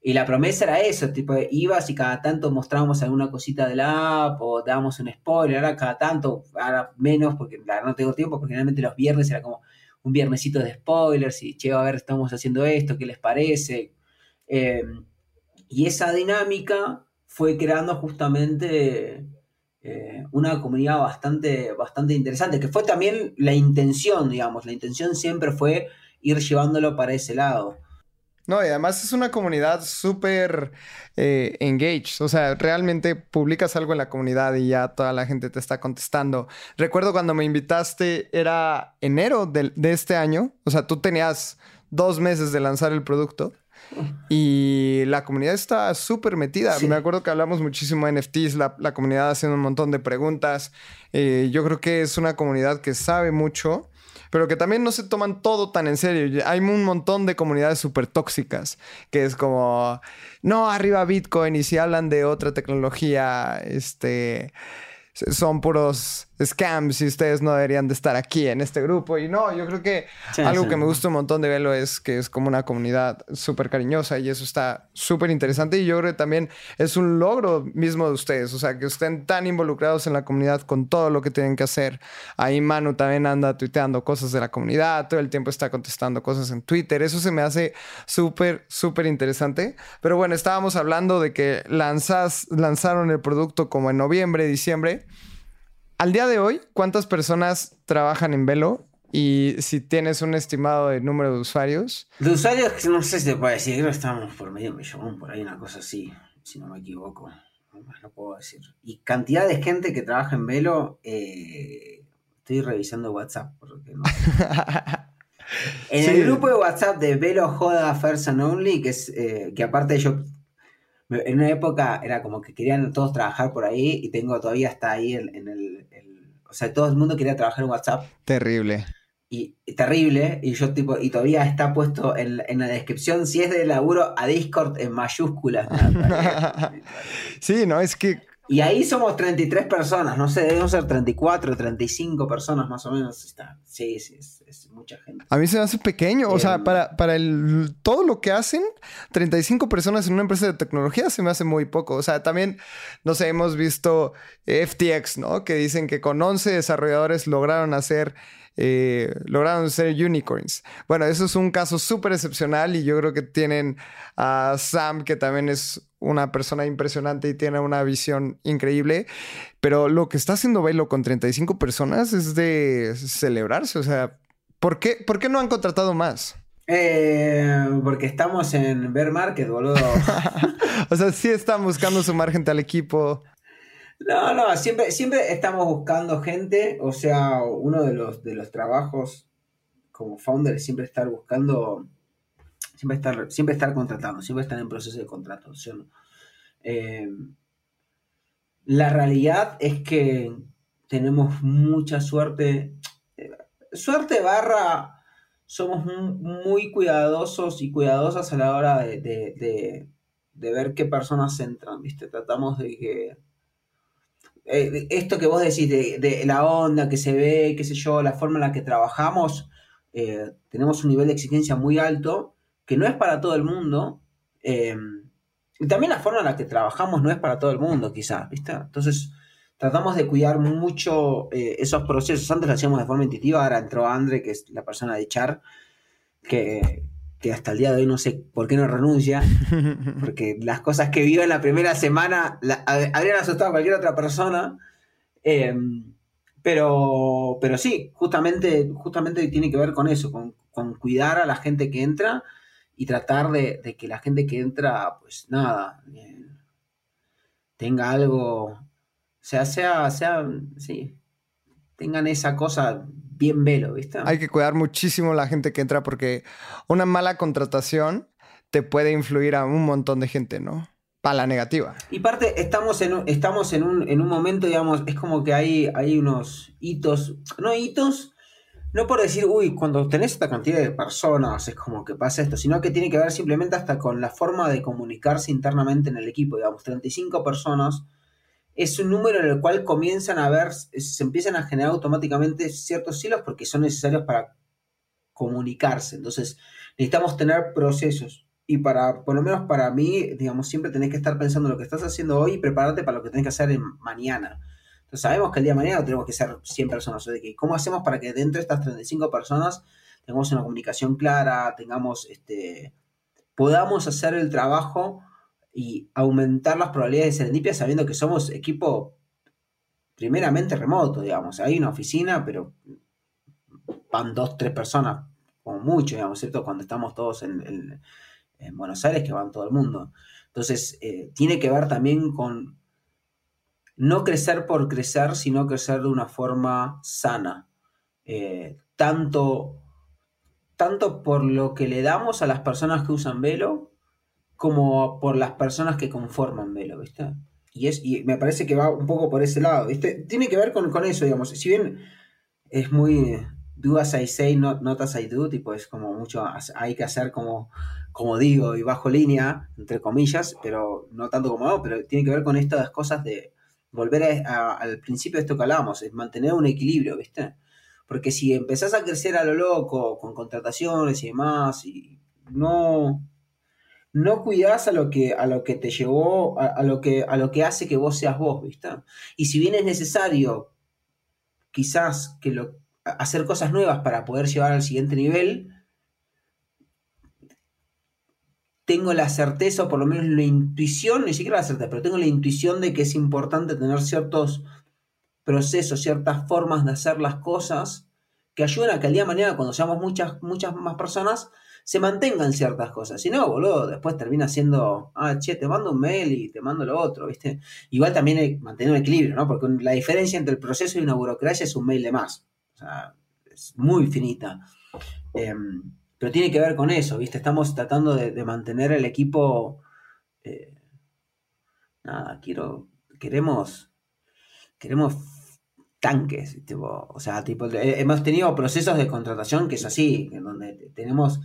Y la promesa era eso, tipo, ibas y cada tanto mostrábamos alguna cosita de la app o dábamos un spoiler, ahora cada tanto, ahora menos, porque la verdad no tengo tiempo, porque generalmente los viernes era como un viernesito de spoilers y, che, a ver, estamos haciendo esto, ¿qué les parece? Eh, y esa dinámica fue creando justamente eh, una comunidad bastante, bastante interesante, que fue también la intención, digamos, la intención siempre fue ir llevándolo para ese lado. No, y además es una comunidad súper eh, engaged. O sea, realmente publicas algo en la comunidad y ya toda la gente te está contestando. Recuerdo cuando me invitaste, era enero del- de, este año. O sea, tú tenías dos meses de lanzar el producto. Y la comunidad está súper metida. Sí. Me acuerdo que hablamos muchísimo de NFTs, la, la comunidad haciendo un montón de preguntas. Eh, yo creo que es una comunidad que sabe mucho, pero que también no se toman todo tan en serio. Hay un montón de comunidades súper tóxicas, que es como, no, arriba Bitcoin, y si hablan de otra tecnología, este, son puros scams y ustedes no deberían de estar aquí en este grupo. Y no, yo creo que Sí, algo sí. que me gusta un montón de Velo es que es como una comunidad súper cariñosa y eso está súper interesante. Y yo creo que también es un logro mismo de ustedes, o sea, que estén tan involucrados en la comunidad con todo lo que tienen que hacer. Ahí Manu también anda tuiteando cosas de la comunidad, todo el tiempo está contestando cosas en Twitter. Eso se me hace súper, súper interesante. Pero bueno, estábamos hablando de que lanzas, lanzaron el producto como en noviembre, diciembre. Al día de hoy, ¿cuántas personas trabajan en Velo Y si tienes un estimado de número de usuarios. De usuarios, no sé si te puedo decir, creo que estamos por medio millón, por ahí una cosa así, si no me equivoco. No puedo decir. Y cantidad de gente que trabaja en Velo, eh, estoy revisando WhatsApp, porque no. [laughs] En el grupo de WhatsApp de Velo Joda First and Only, que es eh, que aparte yo en una época era como que querían todos trabajar por ahí y tengo todavía hasta ahí en, el, O sea, todo el mundo quería trabajar en WhatsApp. Terrible. Y, terrible, y yo tipo, y todavía está puesto en, en, la descripción, si es de laburo, a Discord en mayúsculas. [laughs] [laughs] sí, no, es que y ahí somos 33 personas, no sé, debemos ser 34, 35 personas más o menos. Está, sí, sí, es, mucha gente. A mí se me hace pequeño, o sea, em, para, para el, todo lo que hacen, 35 personas en una empresa de tecnología se me hace muy poco. O sea, también, no sé, hemos visto FTX, ¿no? Que dicen que con 11 desarrolladores lograron hacer eh, lograron ser unicorns. Bueno, eso es un caso súper excepcional y yo creo que tienen a Sam, que también es una persona impresionante y tiene una visión increíble. Pero lo que está haciendo Velo con 35 personas es de celebrarse. O sea, ¿por qué, ¿por qué no han contratado más? Eh, porque estamos en bear market, boludo. [laughs] o sea, sí están buscando sumar gente al equipo. No, no, siempre, siempre estamos buscando gente. O sea, uno de los, de los trabajos como founder es siempre estar buscando Siempre estar, siempre estar contratando, siempre estar en proceso de contratación. Eh, la realidad es que tenemos mucha suerte. Eh, suerte barra, somos muy cuidadosos y cuidadosas a la hora de, ver qué personas entran, ¿viste? Tratamos de que... Eh, esto que vos decís de, la onda que se ve, qué sé yo, la forma en la que trabajamos, tenemos un nivel de exigencia muy alto que no es para todo el mundo. Eh, y también la forma en la que trabajamos no es para todo el mundo, quizás, ¿viste? Entonces, tratamos de cuidar mucho eh, esos procesos. Antes lo hacíamos de forma intuitiva, ahora entró Andre, que es la persona de Char, que, hasta el día de hoy no sé por qué no renuncia, [laughs] porque las cosas que vio en la primera semana habrían asustado a cualquier otra persona. Eh, pero, pero sí, justamente, justamente tiene que ver con eso, con, con cuidar a la gente que entra y tratar de, que la gente que entra, pues nada, eh, tenga algo, sea, sea, sea, sí, tengan esa cosa bien velo, ¿viste? Hay que cuidar muchísimo la gente que entra porque una mala contratación te puede influir a un montón de gente, ¿no? Para la negativa. Y parte, estamos en, estamos en, un, en un momento, digamos, es como que hay, hay unos hitos, no hitos, no por decir, uy, cuando tenés esta cantidad de personas es como que pasa esto, sino que tiene que ver simplemente hasta con la forma de comunicarse internamente en el equipo. Digamos, 35 personas es un número en el cual comienzan a ver, se empiezan a generar automáticamente ciertos hilos porque son necesarios para comunicarse. Entonces, necesitamos tener procesos. Y para, por lo menos para mí, digamos, siempre tenés que estar pensando en lo que estás haciendo hoy y prepararte para lo que tenés que hacer mañana sabemos que el día de mañana tenemos que ser 100 personas. ¿Cómo hacemos para que dentro de estas 35 personas tengamos una comunicación clara, tengamos este, podamos hacer el trabajo y aumentar las probabilidades de serendipia sabiendo que somos equipo primeramente remoto, digamos. Hay una oficina, pero van dos, tres personas, como mucho, digamos, ¿cierto? Cuando estamos todos en, Buenos Aires, que van todo el mundo. Entonces, eh, tiene que ver también con no crecer por crecer, sino crecer de una forma sana. Eh, tanto, tanto por lo que le damos a las personas que usan velo, como por las personas que conforman velo, ¿viste? Y, es, y me parece que va un poco por ese lado, ¿viste? Tiene que ver con, con eso, digamos. Si bien es muy do as I say, not, not as I do, tipo, es como mucho, hay que hacer como, como digo y bajo línea, entre comillas, pero no tanto como no, pero tiene que ver con estas cosas de volver al principio de esto que hablábamos, es mantener un equilibrio, ¿viste? Porque si empezás a crecer a lo loco, con contrataciones y demás, y no, no cuidás a lo que, a lo que te llevó, a, lo que, a lo que hace que vos seas vos, ¿viste? Y si bien es necesario quizás que lo, hacer cosas nuevas para poder llevar al siguiente nivel, tengo la certeza, o por lo menos la intuición, ni siquiera la certeza, pero tengo la intuición de que es importante tener ciertos procesos, ciertas formas de hacer las cosas que ayuden a que el día de mañana, cuando seamos muchas, muchas más personas, se mantengan ciertas cosas. Si no, boludo, después termina siendo, ah, che, te mando un mail y te mando lo otro, ¿viste? Igual también hay mantener un equilibrio, ¿no? Porque la diferencia entre el proceso y una burocracia es un mail de más. O sea, es muy finita. Em, pero tiene que ver con eso, ¿viste? Estamos tratando de, mantener el equipo. Eh, nada, quiero. Queremos. Queremos tanques, o sea, tipo, hemos tenido procesos de contratación que es así, en donde tenemos,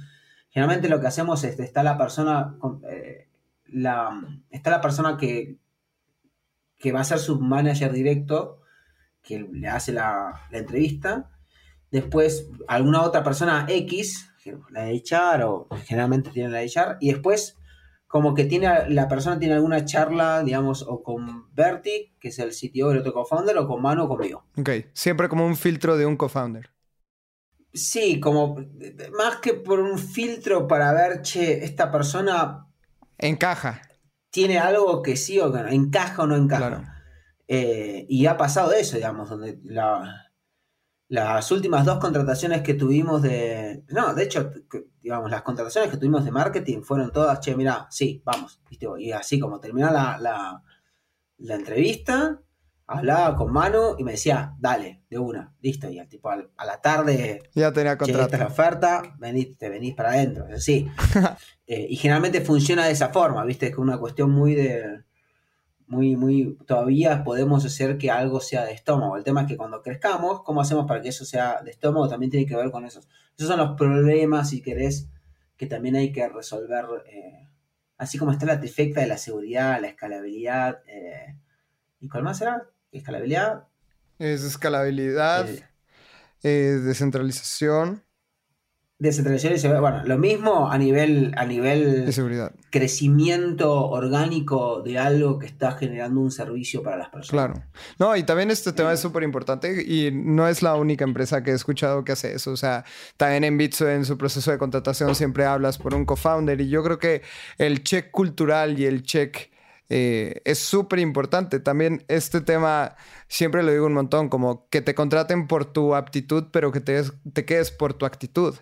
generalmente lo que hacemos es, está la persona, eh, la, está la persona que, que va a ser su manager directo, que le hace la, entrevista, después alguna otra persona X, la de echar o generalmente tiene la de echar, y después como que tiene la persona tiene alguna charla, digamos, o con Berti, que es el CTO del otro co-founder, o con Manu o conmigo. Ok, siempre como un filtro de un co-founder. Sí, como más que por un filtro para ver, che, esta persona... Encaja. Tiene algo que sí o que no, encaja o no encaja. Eh, y ha pasado eso, digamos, donde la, las últimas dos contrataciones que tuvimos de. No, de hecho, digamos, las contrataciones que tuvimos de marketing fueron todas, che, mira, sí, vamos. Y así como terminó la, la, entrevista, hablaba con Manu y me decía, dale, de una, listo. Y al tipo a la tarde. Ya tenía contrato. esta es la oferta, venís, te venís para adentro. Sí. [laughs] Eh, y generalmente funciona de esa forma, ¿viste? Es una cuestión muy de muy, muy, todavía podemos hacer que algo sea de estómago. El tema es que cuando crezcamos, ¿cómo hacemos para que eso sea de estómago? También tiene que ver con esos. Esos son los problemas, si querés, que también hay que resolver. Eh, así como está la trifecta de la seguridad, la escalabilidad. Eh, ¿Y cuál más será? Escalabilidad. Es escalabilidad, eh, descentralización descentralización y seguridad. Bueno, lo mismo a nivel, a nivel de seguridad. crecimiento orgánico de algo que está generando un servicio para las personas. Claro. No, y también este tema es súper importante y no es la única empresa que he escuchado que hace eso. O sea, también en Bitso, en su proceso de contratación, siempre hablas por un co-founder y yo creo que el check cultural y el check eh, es súper importante. También este tema, siempre lo digo un montón, como que te contraten por tu aptitud, pero que te, te quedes por tu actitud.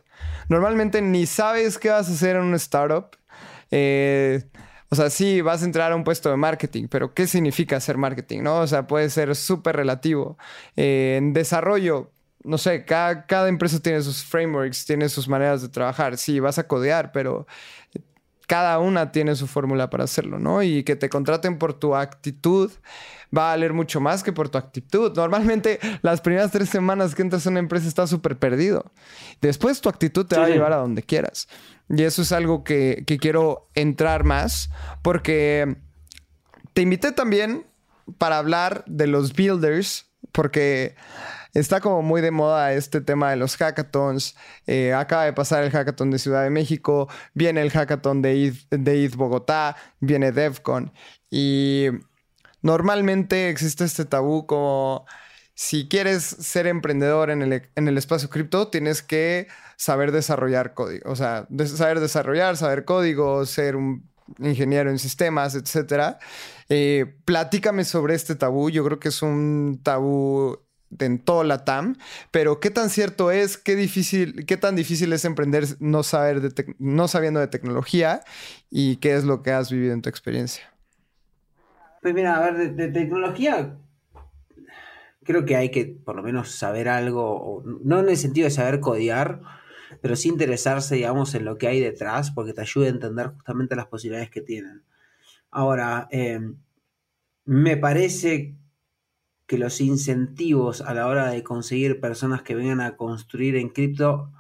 Normalmente ni sabes qué vas a hacer en un startup. Eh, o sea, sí, vas a entrar a un puesto de marketing, pero ¿qué significa hacer marketing? ¿no? O sea, puede ser súper relativo. Eh, en desarrollo, no sé, cada, cada, empresa tiene sus frameworks, tiene sus maneras de trabajar. Sí, vas a codear, pero cada una tiene su fórmula para hacerlo, ¿no? Y que te contraten por tu actitud va a valer mucho más que por tu actitud. Normalmente las primeras tres semanas que entras a una empresa estás súper perdido. Después tu actitud te va a llevar a donde quieras. Y eso es algo que, que quiero entrar más porque te invité también para hablar de los builders porque está como muy de moda este tema de los hackathons. Eh, acaba de pasar el hackathon de Ciudad de México, viene el hackathon de ETH, Bogotá, viene DevCon. Y normalmente existe este tabú como si quieres ser emprendedor en el, en el espacio cripto, tienes que saber desarrollar código. O sea, saber desarrollar, saber código, ser un ingeniero en sistemas, etc. Eh, platícame sobre este tabú. Yo creo que es un tabú en toda la TAM, pero qué tan cierto es, qué difícil, qué tan difícil es emprender no, saber de no sabiendo de tecnología y qué es lo que has vivido en tu experiencia. Pues mira, a ver, de, tecnología creo que hay que por lo menos saber algo, no en el sentido de saber codear, pero sí interesarse, digamos, en lo que hay detrás, porque te ayuda a entender justamente las posibilidades que tienen. Ahora, eh, me parece que los incentivos a la hora de conseguir personas que vengan a construir en cripto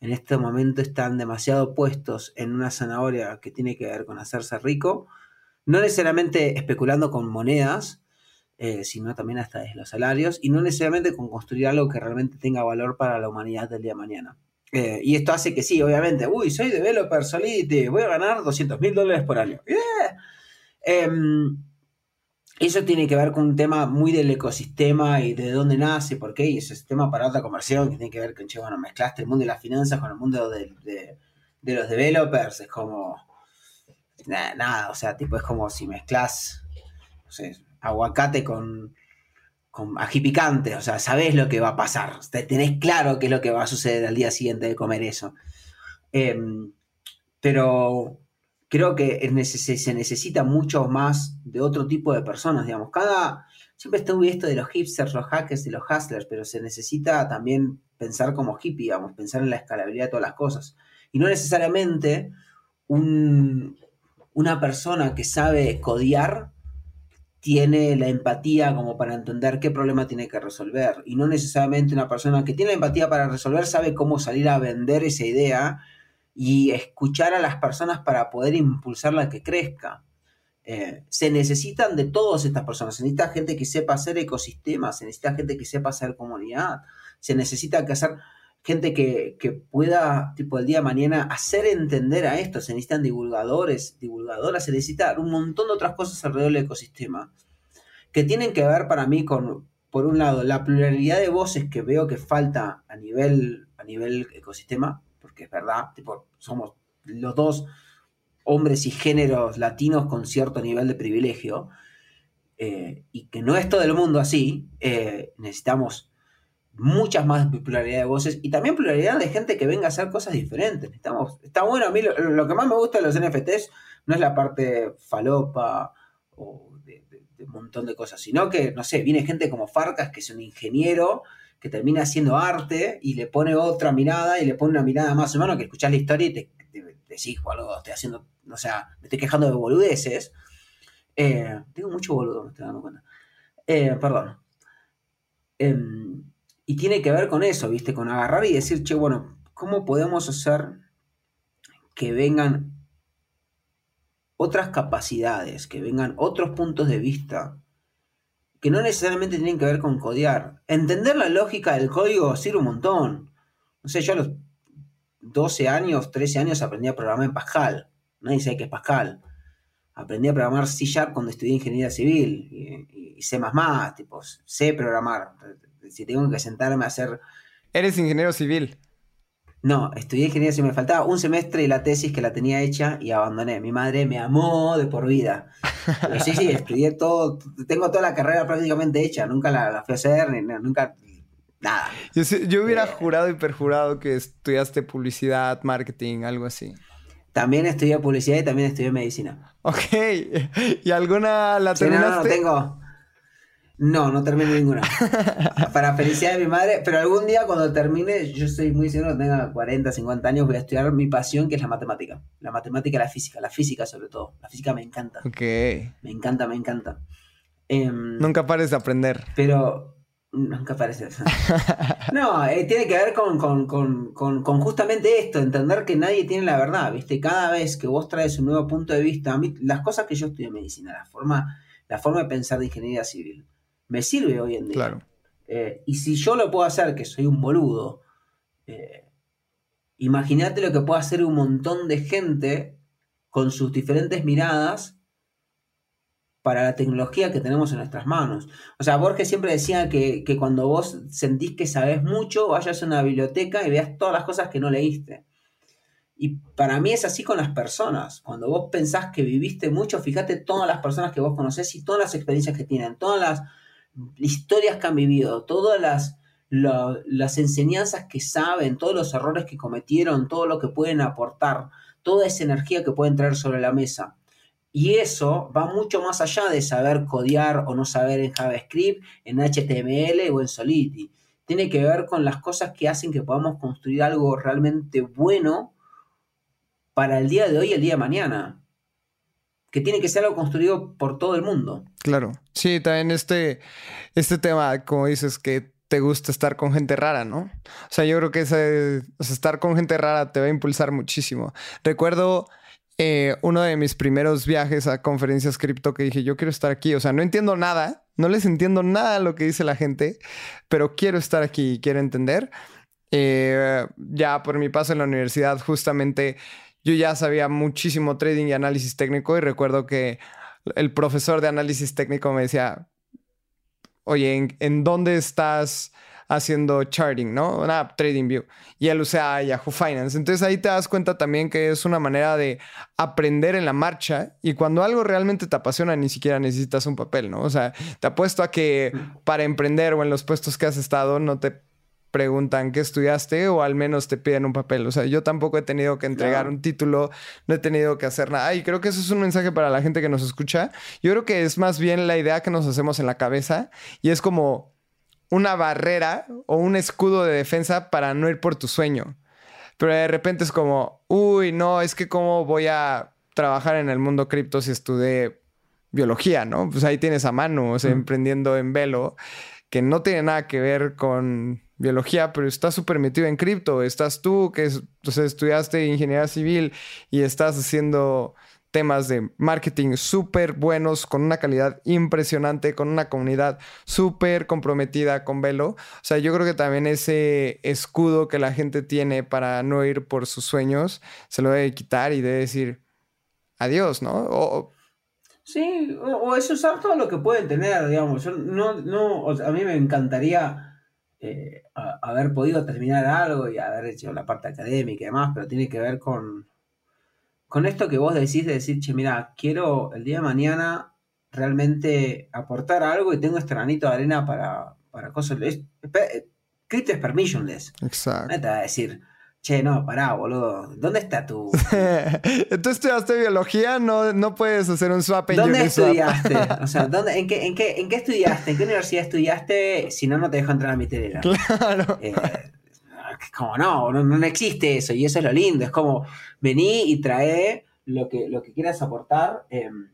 en este momento están demasiado puestos en una zanahoria que tiene que ver con hacerse rico, no necesariamente especulando con monedas, eh, sino también hasta de los salarios, y no necesariamente con construir algo que realmente tenga valor para la humanidad del día de mañana. Eh, y esto hace que sí, obviamente, uy, soy developer Solidity, voy a ganar 200 mil dólares por año. Em, eso tiene que ver con un tema muy del ecosistema y de dónde nace, por qué, y ese tema para otra conversión que tiene que ver con, che, bueno, mezclaste el mundo de las finanzas con el mundo de, los developers, es como, nada, o sea, tipo, es como si mezclas, aguacate con, con ají picante, o sea, sabés lo que va a pasar, tenés claro qué es lo que va a suceder al día siguiente de comer eso. Em, pero creo que se necesita mucho más de otro tipo de personas, digamos. Cada, siempre estuve esto de los hipsters, los hackers y los hustlers, pero se necesita también pensar como hippie, digamos, pensar en la escalabilidad de todas las cosas. Y no necesariamente una persona que sabe codiar tiene la empatía como para entender qué problema tiene que resolver. Y no necesariamente una persona que tiene la empatía para resolver sabe cómo salir a vender esa idea y escuchar a las personas para poder impulsarla a que crezca. Eh, se necesitan de todas estas personas. Se necesita gente que sepa hacer ecosistemas, se necesita gente que sepa hacer comunidad, se necesita que hacer gente que, que, pueda, tipo, el día de mañana hacer entender a esto. Se necesitan divulgadores, divulgadoras, se necesita un montón de otras cosas alrededor del ecosistema que tienen que ver para mí con, por un lado, la pluralidad de voces que veo que falta a nivel, a nivel ecosistema, porque es verdad, somos los dos hombres y géneros latinos con cierto nivel de privilegio, eh, y que no es todo el mundo así, eh, necesitamos muchas más pluralidad de voces y también pluralidad de gente que venga a hacer cosas diferentes. Estamos, está bueno, a mí lo, que más me gusta de los NFTs no es la parte falopa o de, un montón de cosas, sino que, no sé, viene gente como Farcas, que es un ingeniero que termina haciendo arte y le pone otra mirada y le pone una mirada más humana que escuchás la historia y te, decís, boludo, estoy haciendo, o sea, me estoy quejando de boludeces. Eh, tengo mucho boludo, me estoy dando cuenta. Eh, perdón. Em, y tiene que ver con eso, ¿viste? Con agarrar y decir, che, bueno, ¿cómo podemos hacer que vengan otras capacidades, que vengan otros puntos de vista que no necesariamente tienen que ver con codear? Entender la lógica del código sirve un montón. No sé, yo a los 12 años, 13 años aprendí a programar en Pascal. Nadie sabe qué es Pascal. Aprendí a programar C Sharp cuando estudié ingeniería civil y, y, C++, tipo, sé programar si tengo que sentarme a hacer... ¿Eres ingeniero civil? No, estudié ingeniería civil. Me faltaba un semestre y la tesis que la tenía hecha y abandoné. Mi madre me amó de por vida. sí, sí, estudié todo. Tengo toda la carrera prácticamente hecha. Nunca la, fui a hacer, ni, nunca. Nada. Yo, hubiera eh, jurado y perjurado que estudiaste publicidad, marketing, algo así. También estudié publicidad y también estudié medicina. Ok. [laughs] ¿Y alguna la terminaste? no, no, tengo. No, no terminé ninguna. [laughs] Para felicidad de mi madre, pero algún día cuando termine, yo estoy muy seguro que tenga 40, 50 años, voy a estudiar mi pasión, que es la matemática. La matemática y la física, la física sobre todo. La física me encanta. Ok. Me encanta, me encanta. Em, nunca pares de aprender. Pero nunca pares [laughs] No, eh, tiene que ver con, con, justamente esto, entender que nadie tiene la verdad, ¿viste? Cada vez que vos traes un nuevo punto de vista, las cosas que yo estudio en medicina, la forma, la forma de pensar de ingeniería civil me sirve hoy en día. Claro. Eh, y si yo lo puedo hacer, que soy un boludo, eh, imagínate lo que puede hacer un montón de gente con sus diferentes miradas para la tecnología que tenemos en nuestras manos. O sea, Borges siempre decía que, que, cuando vos sentís que sabés mucho, vayas a una biblioteca y veas todas las cosas que no leíste. Y para mí es así con las personas. Cuando vos pensás que viviste mucho, fíjate todas las personas que vos conocés y todas las experiencias que tienen, todas las historias que han vivido, todas las, las enseñanzas que saben, todos los errores que cometieron, todo lo que pueden aportar, toda esa energía que pueden traer sobre la mesa. Y eso va mucho más allá de saber codear o no saber en JavaScript, en HTML o en Solidity. Tiene que ver con las cosas que hacen que podamos construir algo realmente bueno para el día de hoy y el día de mañana que tiene que ser algo construido por todo el mundo. Claro. Sí, también este, este tema, como dices, que te gusta estar con gente rara, ¿no? O sea, yo creo que ese, estar con gente rara te va a impulsar muchísimo. Recuerdo eh, uno de mis primeros viajes a conferencias cripto que dije, yo quiero estar aquí. O sea, no entiendo nada, no les entiendo nada lo que dice la gente, pero quiero estar aquí y quiero entender. Eh, ya por mi paso en la universidad, justamente yo ya sabía muchísimo trading y análisis técnico y recuerdo que el profesor de análisis técnico me decía, oye, ¿en, dónde estás haciendo charting, ¿no? Una app TradingView. Y él usa Yahoo Finance. Entonces ahí te das cuenta también que es una manera de aprender en la marcha. Y cuando algo realmente te apasiona, ni siquiera necesitas un papel, ¿no? O sea, te apuesto a que para emprender o en los puestos que has estado, no te preguntan qué estudiaste o al menos te piden un papel. O sea, yo tampoco he tenido que entregar un título, no he tenido que hacer nada. Y creo que eso es un mensaje para la gente que nos escucha. Yo creo que es más bien la idea que nos hacemos en la cabeza y es como una barrera o un escudo de defensa para no ir por tu sueño. Pero de repente es como, uy, no, es que cómo voy a trabajar en el mundo cripto si estudié biología, ¿no? Pues ahí tienes a mano, o sea, emprendiendo en velo, que no tiene nada que ver con biología, pero estás súper metido en cripto. Estás tú, que estudiaste ingeniería civil y estás haciendo temas de marketing súper buenos, con una calidad impresionante, con una comunidad súper comprometida con Velo. O sea, yo creo que también ese escudo que la gente tiene para no ir por sus sueños, se lo debe quitar y debe decir adiós, ¿no? Sí, o, es usar todo lo que pueden tener, digamos. Yo no, no, a mí me encantaría eh, haber podido terminar algo y haber hecho la parte académica y demás, pero tiene que ver con, con esto que vos decís de decir, che, mira, quiero el día de mañana realmente aportar algo y tengo este granito de arena para, para cosas. Es, es permissionless. Exacto. No te va a decir, Che, no, pará, boludo. ¿Dónde está tu...? [laughs] Tú estudiaste biología, no, no puedes hacer un swap en ¿Dónde estudiaste? [laughs] O sea, ¿dónde, en, qué, en, qué, ¿en qué estudiaste? ¿En qué universidad estudiaste? Si no, no te dejo entrar a mi telera. Claro. Eh, como no, no, no existe eso. Y eso es lo lindo. Es como, vení y trae lo que, lo que quieras aportar. Em,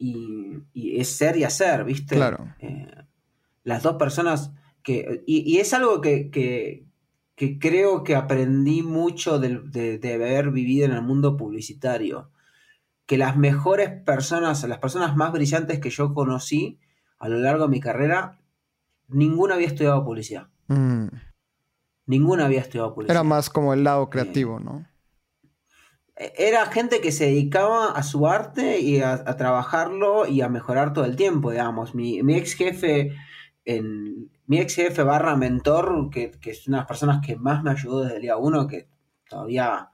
y, y, es ser y hacer, ¿viste? Claro. Eh, las dos personas que... Y, y es algo que, que que creo que aprendí mucho de, haber vivido en el mundo publicitario. Que las mejores personas, las personas más brillantes que yo conocí a lo largo de mi carrera, ninguna había estudiado publicidad. Mm. Ninguna había estudiado publicidad. Era más como el lado creativo, ¿no? Era gente que se dedicaba a su arte y a, trabajarlo y a mejorar todo el tiempo, digamos. Mi, mi ex jefe en, mi ex jefe barra mentor, que, es una de las personas que más me ayudó desde el día uno, que todavía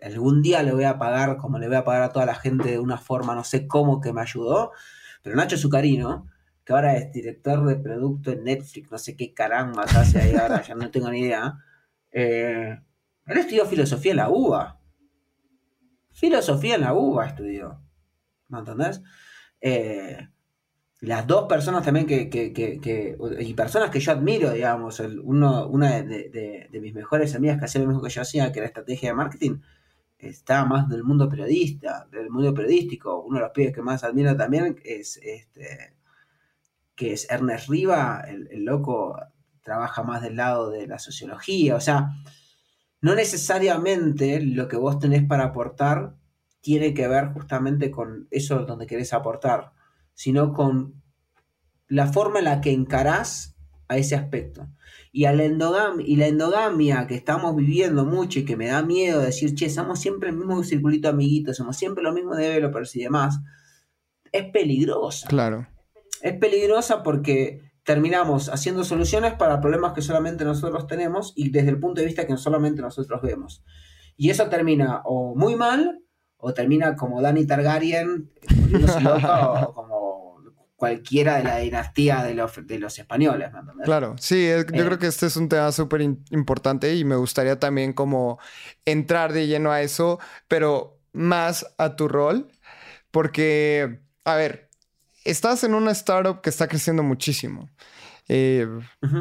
algún día le voy a pagar como le voy a pagar a toda la gente de una forma, no sé cómo que me ayudó, pero Nacho Zucarino, que ahora es director de producto en Netflix, no sé qué caramba hace ahí ahora, ya no tengo ni idea, eh, él estudió filosofía en la UBA. Filosofía en la UBA estudió. ¿Me entendés? Eh, las dos personas también que, que, que, y personas que yo admiro, digamos, uno, una de, mis mejores amigas que hacía lo mismo que yo hacía, que era estrategia de marketing, está más del mundo periodista, del mundo periodístico. Uno de los pibes que más admiro también es este que es Ernest Riva, el, el loco trabaja más del lado de la sociología, o sea, no necesariamente lo que vos tenés para aportar tiene que ver justamente con eso donde querés aportar sino con la forma en la que encarás a ese aspecto. Y, a la y la endogamia que estamos viviendo mucho y que me da miedo decir, che, somos siempre el mismo circulito amiguito, somos siempre lo mismo de developers y demás, es peligrosa. Claro. Es peligrosa porque terminamos haciendo soluciones para problemas que solamente nosotros tenemos y desde el punto de vista que solamente nosotros vemos. Y eso termina o muy mal, o termina como Danny Targaryen, [laughs] o como cualquiera de la dinastía de los, de los españoles. Claro, sí, yo creo eh. que este es un tema súper importante y me gustaría también como entrar de lleno a eso, pero más a tu rol, porque, a ver, estás en una startup que está creciendo muchísimo. Eh,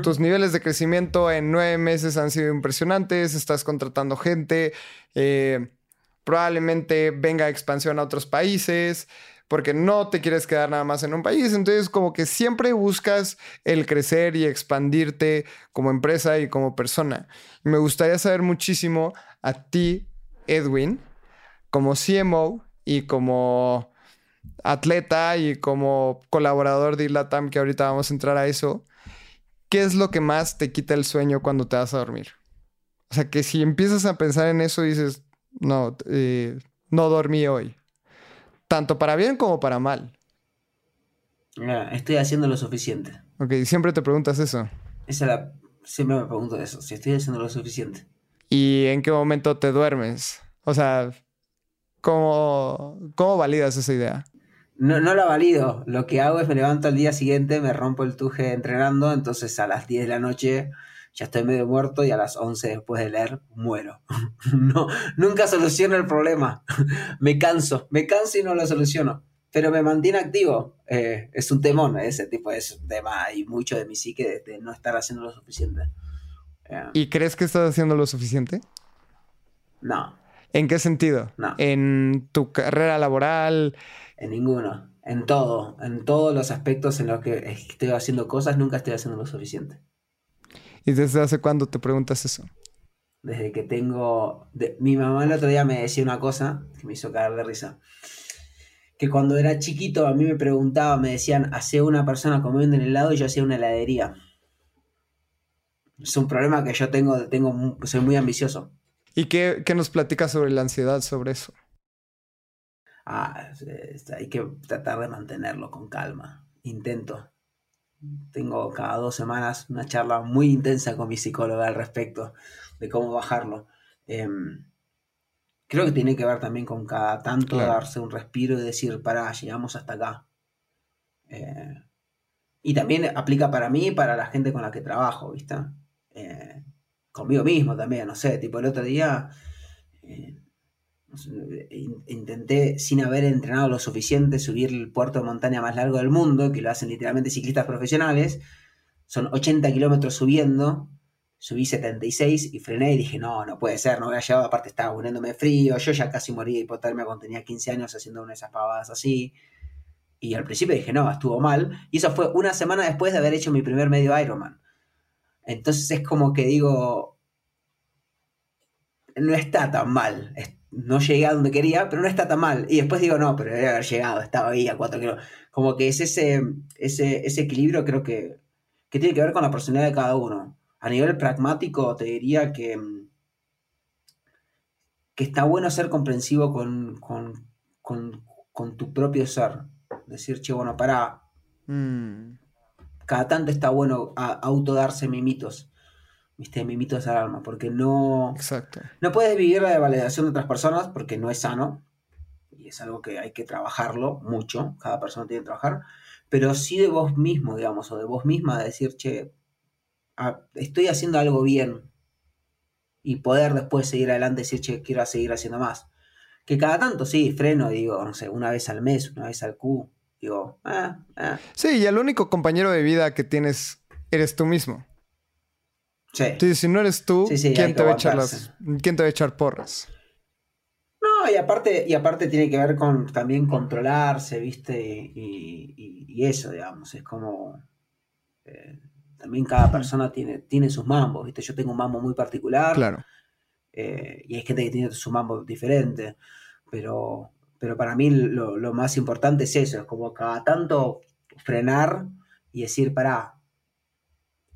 tus niveles de crecimiento en nueve meses han sido impresionantes, estás contratando gente, eh, probablemente venga expansión a otros países porque no te quieres quedar nada más en un país. Entonces, como que siempre buscas el crecer y expandirte como empresa y como persona. me gustaría saber muchísimo a ti, Edwin, como CMO y como atleta y como colaborador de Ilatam, que ahorita vamos a entrar a eso. ¿Qué es lo que más te quita el sueño cuando te vas a dormir? O sea, que si empiezas a pensar en eso, dices, no, eh, no dormí hoy tanto para bien como para mal. estoy haciendo lo suficiente. Ok, siempre te preguntas eso. Esa la, siempre me pregunto eso, si estoy haciendo lo suficiente. ¿Y en qué momento te duermes? O sea, ¿cómo, cómo validas esa idea? No, no la valido. Lo que hago es me levanto al día siguiente, me rompo el tuje entrenando, entonces a las 10 de la noche ya estoy medio muerto y a las 11 después de leer muero. [laughs] no, nunca soluciono el problema. [laughs] me canso, me canso y no lo soluciono. Pero me mantiene activo. Eh, es un temón, ese tipo de tema y mucho de mi psique de, no estar haciendo lo suficiente. Eh, ¿Y crees que estás haciendo lo suficiente? No. ¿En qué sentido? No. ¿En tu carrera laboral? En ninguno. En todo. En todos los aspectos en los que estoy haciendo cosas, nunca estoy haciendo lo suficiente. ¿Y desde hace cuándo te preguntas eso? Desde que tengo... Mi mamá el otro día me decía una cosa que me hizo caer de risa. Que cuando era chiquito a mí me preguntaba, me decían, hace una persona comiendo en helado y yo hacía una heladería. Es un problema que yo tengo, tengo soy muy ambicioso. ¿Y qué, qué nos platicas sobre la ansiedad sobre eso? Ah, hay que tratar de mantenerlo con calma. Intento. Tengo cada dos semanas una charla muy intensa con mi psicóloga al respecto de cómo bajarlo. Em, creo que tiene que ver también con cada tanto darse un respiro y decir, para, llegamos hasta acá. Eh, y también aplica para mí y para la gente con la que trabajo, ¿viste? Eh, conmigo mismo también, no sé, tipo el otro día eh, intenté, sin haber entrenado lo suficiente, subir el puerto de montaña más largo del mundo, que lo hacen literalmente ciclistas profesionales. Son 80 kilómetros subiendo. Subí 76 y frené y dije, no, no puede ser, no voy a llegar. Aparte estaba poniéndome frío. Yo ya casi morí de hipotermia cuando tenía 15 años haciendo una de esas pavadas así. Y al principio dije, no, estuvo mal. Y eso fue una semana después de haber hecho mi primer medio Ironman. Entonces es como que digo, no está tan mal no llegué a donde quería, pero no está tan mal. Y después digo, no, pero debería haber llegado, estaba ahí a cuatro kilómetros. Como que es ese, ese, ese equilibrio, creo que, que, tiene que ver con la personalidad de cada uno. A nivel pragmático, te diría que, que está bueno ser comprensivo con, con, con, tu propio ser. Decir, che, bueno, para. Mm. Cada tanto está bueno autodarse mimitos ¿viste? Mimitos al alma, porque no... Exacto. No puedes vivir la validación de otras personas porque no es sano, y es algo que hay que trabajarlo mucho, cada persona tiene que trabajar, pero sí de vos mismo, digamos, o de vos misma, de decir, che, ah, estoy haciendo algo bien, y poder después seguir adelante y decir, che, quiero seguir haciendo más. Que cada tanto, sí, freno, digo, no sé, una vez al mes, una vez al Q, digo, ah, ah. Sí, y el único compañero de vida que tienes eres tú mismo. Sí. si no eres tú, ¿quién, te va a echar ¿quién te va a echar porras? No, y aparte, y aparte tiene que ver con también controlarse, ¿viste? Y, eso, digamos, es como... Eh, también cada persona tiene, tiene sus mambos, ¿viste? Yo tengo un mambo muy particular. Claro. Eh, y hay gente que tiene su mambo diferente. Pero, pero para mí lo, lo más importante es eso, es como cada tanto frenar y decir, pará,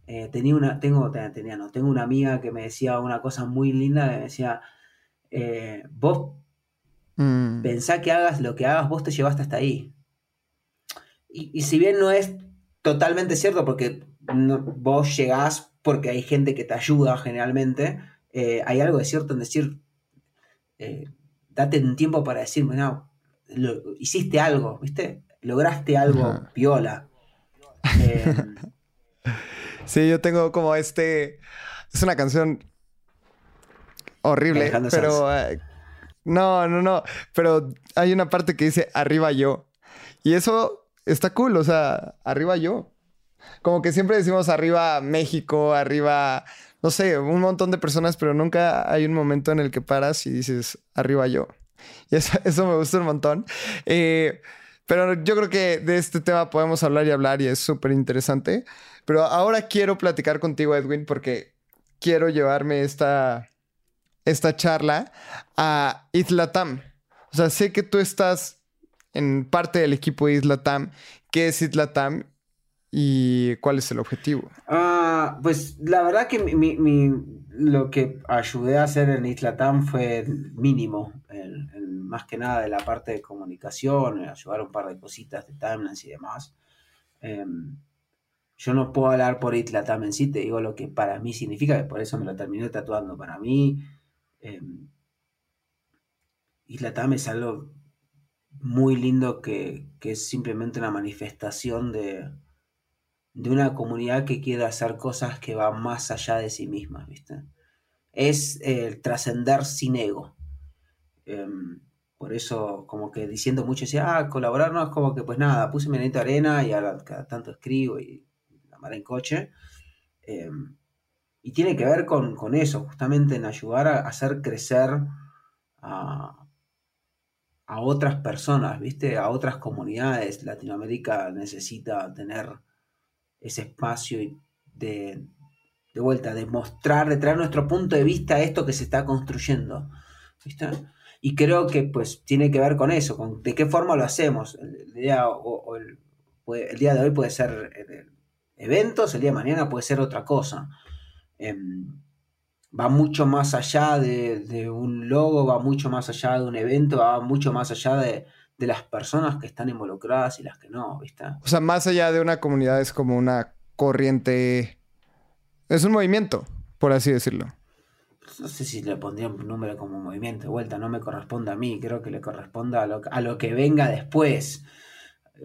eh, tenía una, tengo, tenía, no, tengo una amiga que me decía una cosa muy linda, que me decía, eh, vos mm. pensá que hagas lo que hagas, vos te llevaste hasta ahí. Y, si bien no es totalmente cierto, porque vos llegás porque hay gente que te ayuda generalmente, eh, hay algo de cierto en decir, date un tiempo para decirme, no, hiciste algo, ¿viste? Lograste algo piola. [laughs] Sí, yo tengo como este. Es una canción horrible, pero. Eh, no, no, no. Pero hay una parte que dice arriba yo. Y eso está cool, o sea, arriba yo. Como que siempre decimos arriba México, arriba, no sé, un montón de personas, pero nunca hay un momento en el que paras y dices arriba yo. Y eso, [laughs] eso me gusta un montón. Eh, pero yo creo que de este tema podemos hablar y hablar y es súper interesante. Pero ahora quiero platicar contigo, Edwin, porque quiero llevarme esta, esta charla a Islatam. O sea, sé que tú estás en parte del equipo de Islatam. ¿Qué es Islatam y cuál es el objetivo? Ah, pues la verdad que lo que ayudé a hacer en Islatam fue mínimo más que nada de la parte de comunicación, ayudar un par de cositas de timelines y demás. Em, yo no puedo hablar por Itlatam en sí, te digo lo que para mí significa, que por eso me lo terminé tatuando. Para mí, eh, es algo muy lindo que, que, es simplemente una manifestación de, de una comunidad que quiere hacer cosas que van más allá de sí mismas, ¿viste? Es el trascender sin ego. Eh, por eso, como que diciendo mucho, decía, ah, colaborar no es como que, pues nada, puse mi de arena y ahora cada tanto escribo y mar en coche. Eh, y tiene que ver con, con, eso, justamente en ayudar a, hacer crecer a, a, otras personas, ¿viste? A otras comunidades. Latinoamérica necesita tener ese espacio de, de vuelta, de mostrar, de traer nuestro punto de vista a esto que se está construyendo. ¿Viste? Y creo que pues tiene que ver con eso, con de qué forma lo hacemos. El, día, o, el, el, día de hoy puede ser eventos, el día de mañana puede ser otra cosa. Eh, va mucho más allá de, de, un logo, va mucho más allá de un evento, va mucho más allá de, de, las personas que están involucradas y las que no, ¿viste? O sea, más allá de una comunidad es como una corriente, es un movimiento, por así decirlo no sé si le pondría un número como movimiento de vuelta, no me corresponde a mí, creo que le corresponde a lo, a lo que venga después.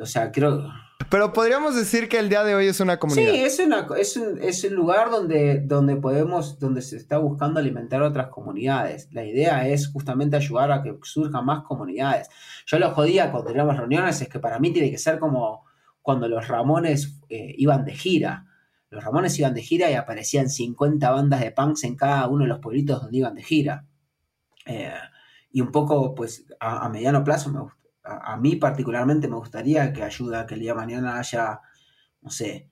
O sea, creo... Pero podríamos decir que el día de hoy es una comunidad. Sí, es, una, un lugar donde, donde podemos, donde se está buscando alimentar otras comunidades. La idea es justamente ayudar a que surjan más comunidades. Yo lo jodía cuando teníamos reuniones, es que para mí tiene que ser como cuando los Ramones eh, iban de gira los Ramones iban de gira y aparecían 50 bandas de punks en cada uno de los pueblitos donde iban de gira. Eh, y un poco, pues, a, mediano plazo, me a, mí particularmente me gustaría que ayude a que el día de mañana haya, no sé,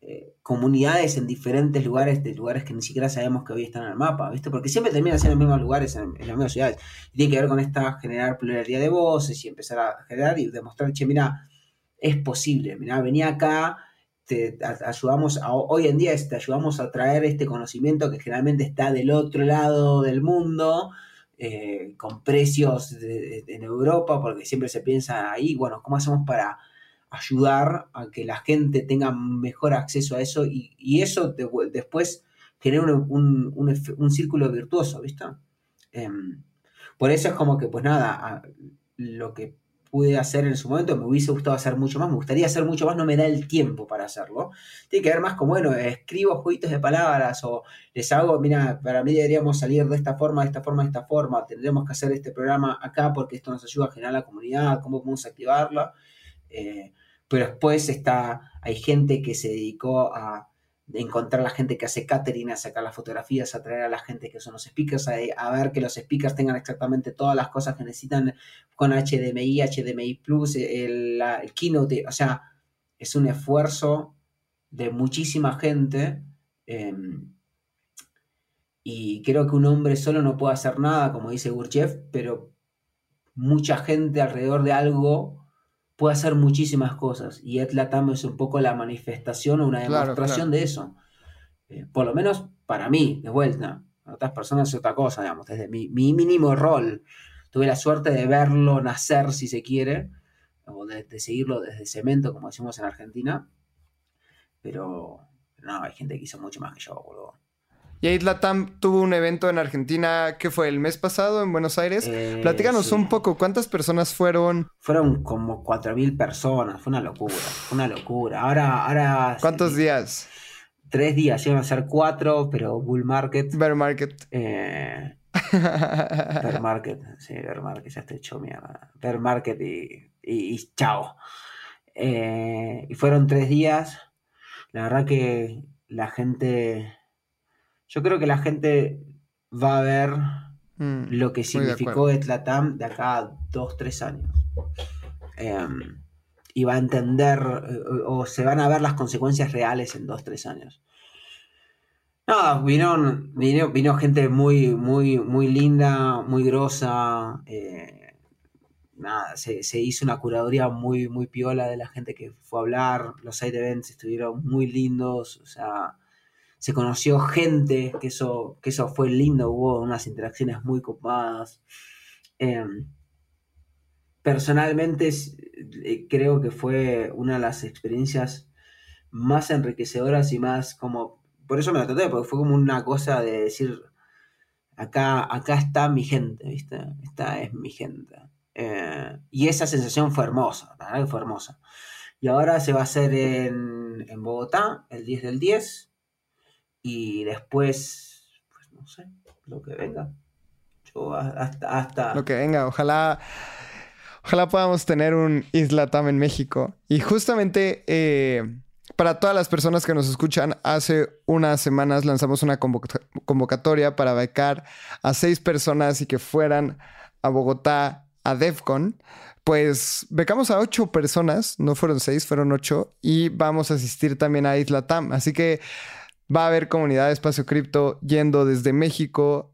eh, comunidades en diferentes lugares, de lugares que ni siquiera sabemos que hoy están en el mapa, ¿viste? Porque siempre terminan siendo en los mismos lugares, en, las mismas ciudades. Y tiene que ver con esta generar pluralidad de voces y empezar a generar y demostrar, che, mira, es posible, mira, venía acá te ayudamos a, hoy en día te ayudamos a traer este conocimiento que generalmente está del otro lado del mundo, eh, con precios en Europa, porque siempre se piensa ahí, bueno, ¿cómo hacemos para ayudar a que la gente tenga mejor acceso a eso? Y, eso después genera un, círculo virtuoso, ¿viste? Em, por eso es como que, pues nada, lo que pude hacer en su momento, me hubiese gustado hacer mucho más, me gustaría hacer mucho más, no me da el tiempo para hacerlo. Tiene que ver más como, bueno, escribo jueguitos de palabras o les hago, mira, para mí deberíamos salir de esta forma, de esta forma, de esta forma, tendremos que hacer este programa acá porque esto nos ayuda a generar la comunidad, cómo podemos activarla. Eh, pero después está, hay gente que se dedicó a de encontrar a la gente que hace catering, a sacar las fotografías, a traer a la gente que son los speakers, a, ver que los speakers tengan exactamente todas las cosas que necesitan con HDMI, HDMI Plus, el, keynote, o sea, es un esfuerzo de muchísima gente em, y creo que un hombre solo no puede hacer nada, como dice Gurchev, pero mucha gente alrededor de algo puede hacer muchísimas cosas y Etlatam es un poco la manifestación o una demostración de eso. Eh, por lo menos para mí, de vuelta. Otras personas es otra cosa, digamos, desde mi, mínimo rol. Tuve la suerte de verlo nacer, si se quiere, o de, seguirlo desde cemento, como decimos en Argentina. Pero, no, hay gente que hizo mucho más que yo, boludo. Y Isla Tam tuvo un evento en Argentina, ¿qué fue? ¿El mes pasado en Buenos Aires? Eh, Platícanos un poco, ¿cuántas personas fueron? Fueron como 4.000 personas, fue una locura, fue una locura. Ahora, ahora... ¿Cuántos días? Tres días, iban a ser cuatro, pero Bull Market. Bear Market. Eh, Bear Market, sí, Bear Market, ya estoy hecho mierda. Bear Market y, y, chao. Eh, y fueron tres días. La verdad que la gente yo creo que la gente va a ver mm, lo que significó Etlatam de acá a dos, tres años. Em, y va a entender o, se van a ver las consecuencias reales en dos, tres años. No, vino, vino, gente muy, muy, muy linda, muy grosa. Eh, nada, se, se, hizo una curaduría muy, muy piola de la gente que fue a hablar. Los side events estuvieron muy lindos. O sea, se conoció gente, que eso, que eso fue lindo, hubo unas interacciones muy copadas. Em, personalmente eh, creo que fue una de las experiencias más enriquecedoras y más como... Por eso me lo traté, porque fue como una cosa de decir, acá, acá está mi gente, ¿viste? Esta es mi gente. Eh, y esa sensación fue hermosa, la verdad que fue hermosa. Y ahora se va a hacer en, en Bogotá, el 10 del 10, y después, pues no sé, lo que venga. Yo hasta... hasta... Lo que venga, ojalá... Ojalá podamos tener un Isla Tam en México. Y justamente eh, para todas las personas que nos escuchan, hace unas semanas lanzamos una convocatoria para becar a seis personas y que fueran a Bogotá a DEFCON. Pues becamos a ocho personas, no fueron seis, fueron ocho, y vamos a asistir también a Isla Tam. Así que va a haber comunidad de espacio cripto yendo desde México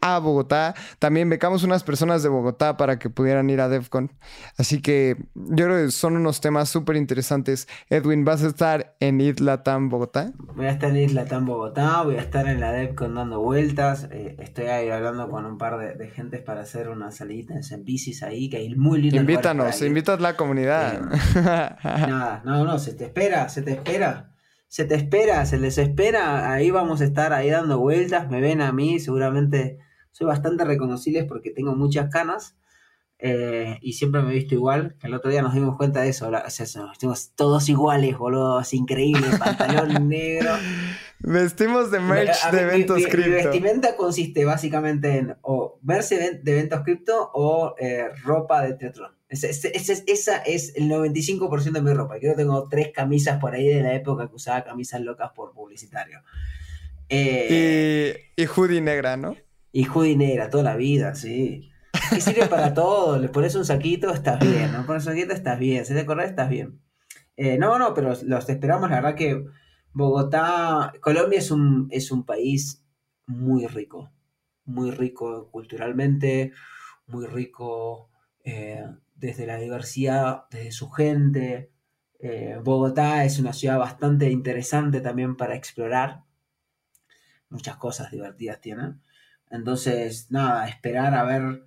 a Bogotá. También becamos unas personas de Bogotá para que pudieran ir a DEFCON. Así que yo creo que son unos temas súper interesantes. Edwin, ¿vas a estar en Idlatam Bogotá? Voy a estar en Idlatam Bogotá, voy a estar en la DEFCON dando vueltas. Eh, estoy ahí hablando con un par de, de gentes para hacer unas salidas en bicis ahí, que hay muy lindo. Invítanos, invitas la comunidad. Eh, nada, no, no, se te espera, se te espera se te espera, se les espera, ahí vamos a estar ahí dando vueltas, me ven a mí, seguramente soy bastante reconocible porque tengo muchas canas eh, y siempre me he visto igual. El otro día nos dimos cuenta de eso. estamos todos iguales, boludo. Es increíble. [laughs] Pantalón negro. Vestimos de merch de eventos cripto. Mi vestimenta consiste básicamente en o verse de eventos cripto o eh, ropa de teatro. Esa es el 95% de mi ropa. Creo que tengo tres camisas por ahí de la época que usaba camisas locas por publicitario. Eh, y, y hoodie negra, ¿no? Y hoodie negra toda la vida, sí. Que sirve para [laughs] todo. Le pones un saquito, estás bien. No pones un saquito, estás bien. Si te corres, estás bien. Eh, no, no, pero los esperamos. La verdad que Bogotá, Colombia es un, es un país muy rico. Muy rico culturalmente, muy rico eh, desde la diversidad, desde su gente. Eh, Bogotá es una ciudad bastante interesante también para explorar. Muchas cosas divertidas tienen. Entonces, nada, esperar a ver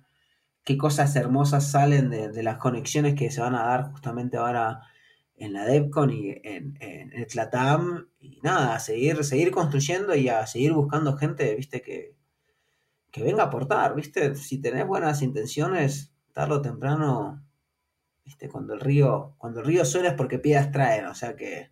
qué cosas hermosas salen de, las conexiones que se van a dar justamente ahora en la DEPCON y en, el Tlatam. Y nada, a seguir, seguir construyendo y a seguir buscando gente, viste, que, que venga a aportar, viste. Si tenés buenas intenciones, tarde o temprano, viste, cuando el río, cuando el río suena es porque piedras traen, o sea que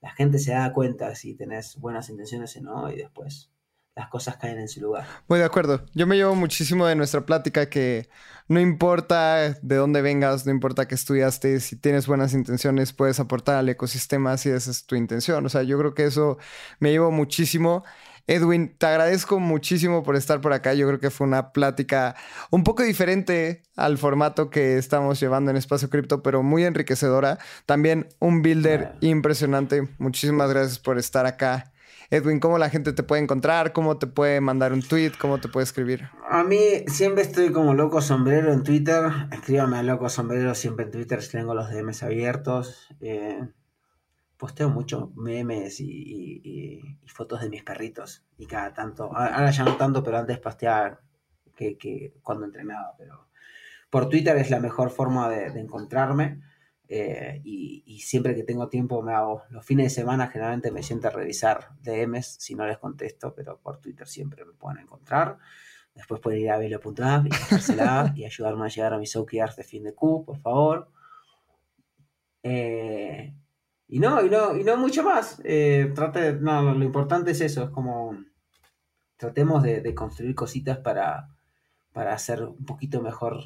la gente se da cuenta si tenés buenas intenciones o no, y después las cosas caen en su lugar. Muy de acuerdo. Yo me llevo muchísimo de nuestra plática que no importa de dónde vengas, no importa que estudiaste, si tienes buenas intenciones, puedes aportar al ecosistema si esa es tu intención. O sea, yo creo que eso me llevo muchísimo. Edwin, te agradezco muchísimo por estar por acá. Yo creo que fue una plática un poco diferente al formato que estamos llevando en Espacio Cripto, pero muy enriquecedora. También un builder impresionante. Muchísimas gracias por estar acá Edwin, ¿cómo la gente te puede encontrar? ¿Cómo te puede mandar un tweet? ¿Cómo te puede escribir? A mí siempre estoy como Loco Sombrero en Twitter. Escríbame a Loco Sombrero siempre en Twitter tengo los DMs abiertos. Eh, posteo muchos memes y, fotos de mis perritos. Y cada tanto, ahora ya no tanto, pero antes posteaba que, cuando entrenaba. Pero por Twitter es la mejor forma de encontrarme. Eh, y, siempre que tengo tiempo me hago, los fines de semana generalmente me siento a revisar DMs, si no les contesto, pero por Twitter siempre me pueden encontrar. Después pueden ir a velo.app y y ayudarme a llegar a mis OKRs de fin de Q, por favor. Eh, y no, y no, y no mucho más. Eh, trate, no, lo importante es eso, es como tratemos de, de construir cositas para, para hacer un poquito mejor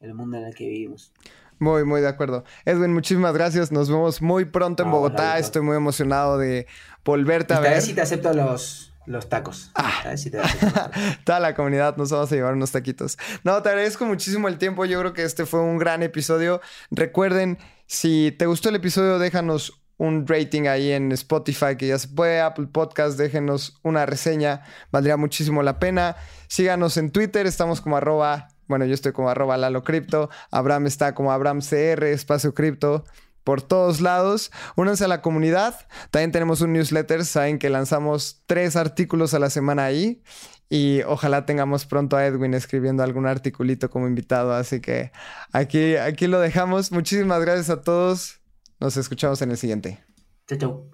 el mundo en el que vivimos. Muy, muy de acuerdo. Edwin, muchísimas gracias. Nos vemos muy pronto en Bogotá. Estoy muy emocionado de volverte a ver. Esta vez te acepto los, los tacos. Ah. [laughs] Toda la comunidad nos vamos a llevar unos taquitos. No, te agradezco muchísimo el tiempo. Yo creo que este fue un gran episodio. Recuerden, si te gustó el episodio, déjanos un rating ahí en Spotify, que ya se puede, Apple Podcast, déjenos una reseña, valdría muchísimo la pena. Síganos en Twitter, estamos como arroba bueno, yo estoy como arroba Lalo Cripto. Abraham está como Abraham CR, espacio cripto. Por todos lados, únanse a la comunidad. También tenemos un newsletter. Saben que lanzamos tres artículos a la semana ahí. Y ojalá tengamos pronto a Edwin escribiendo algún articulito como invitado. Así que aquí, aquí lo dejamos. Muchísimas gracias a todos. Nos escuchamos en el siguiente. Chau, chau.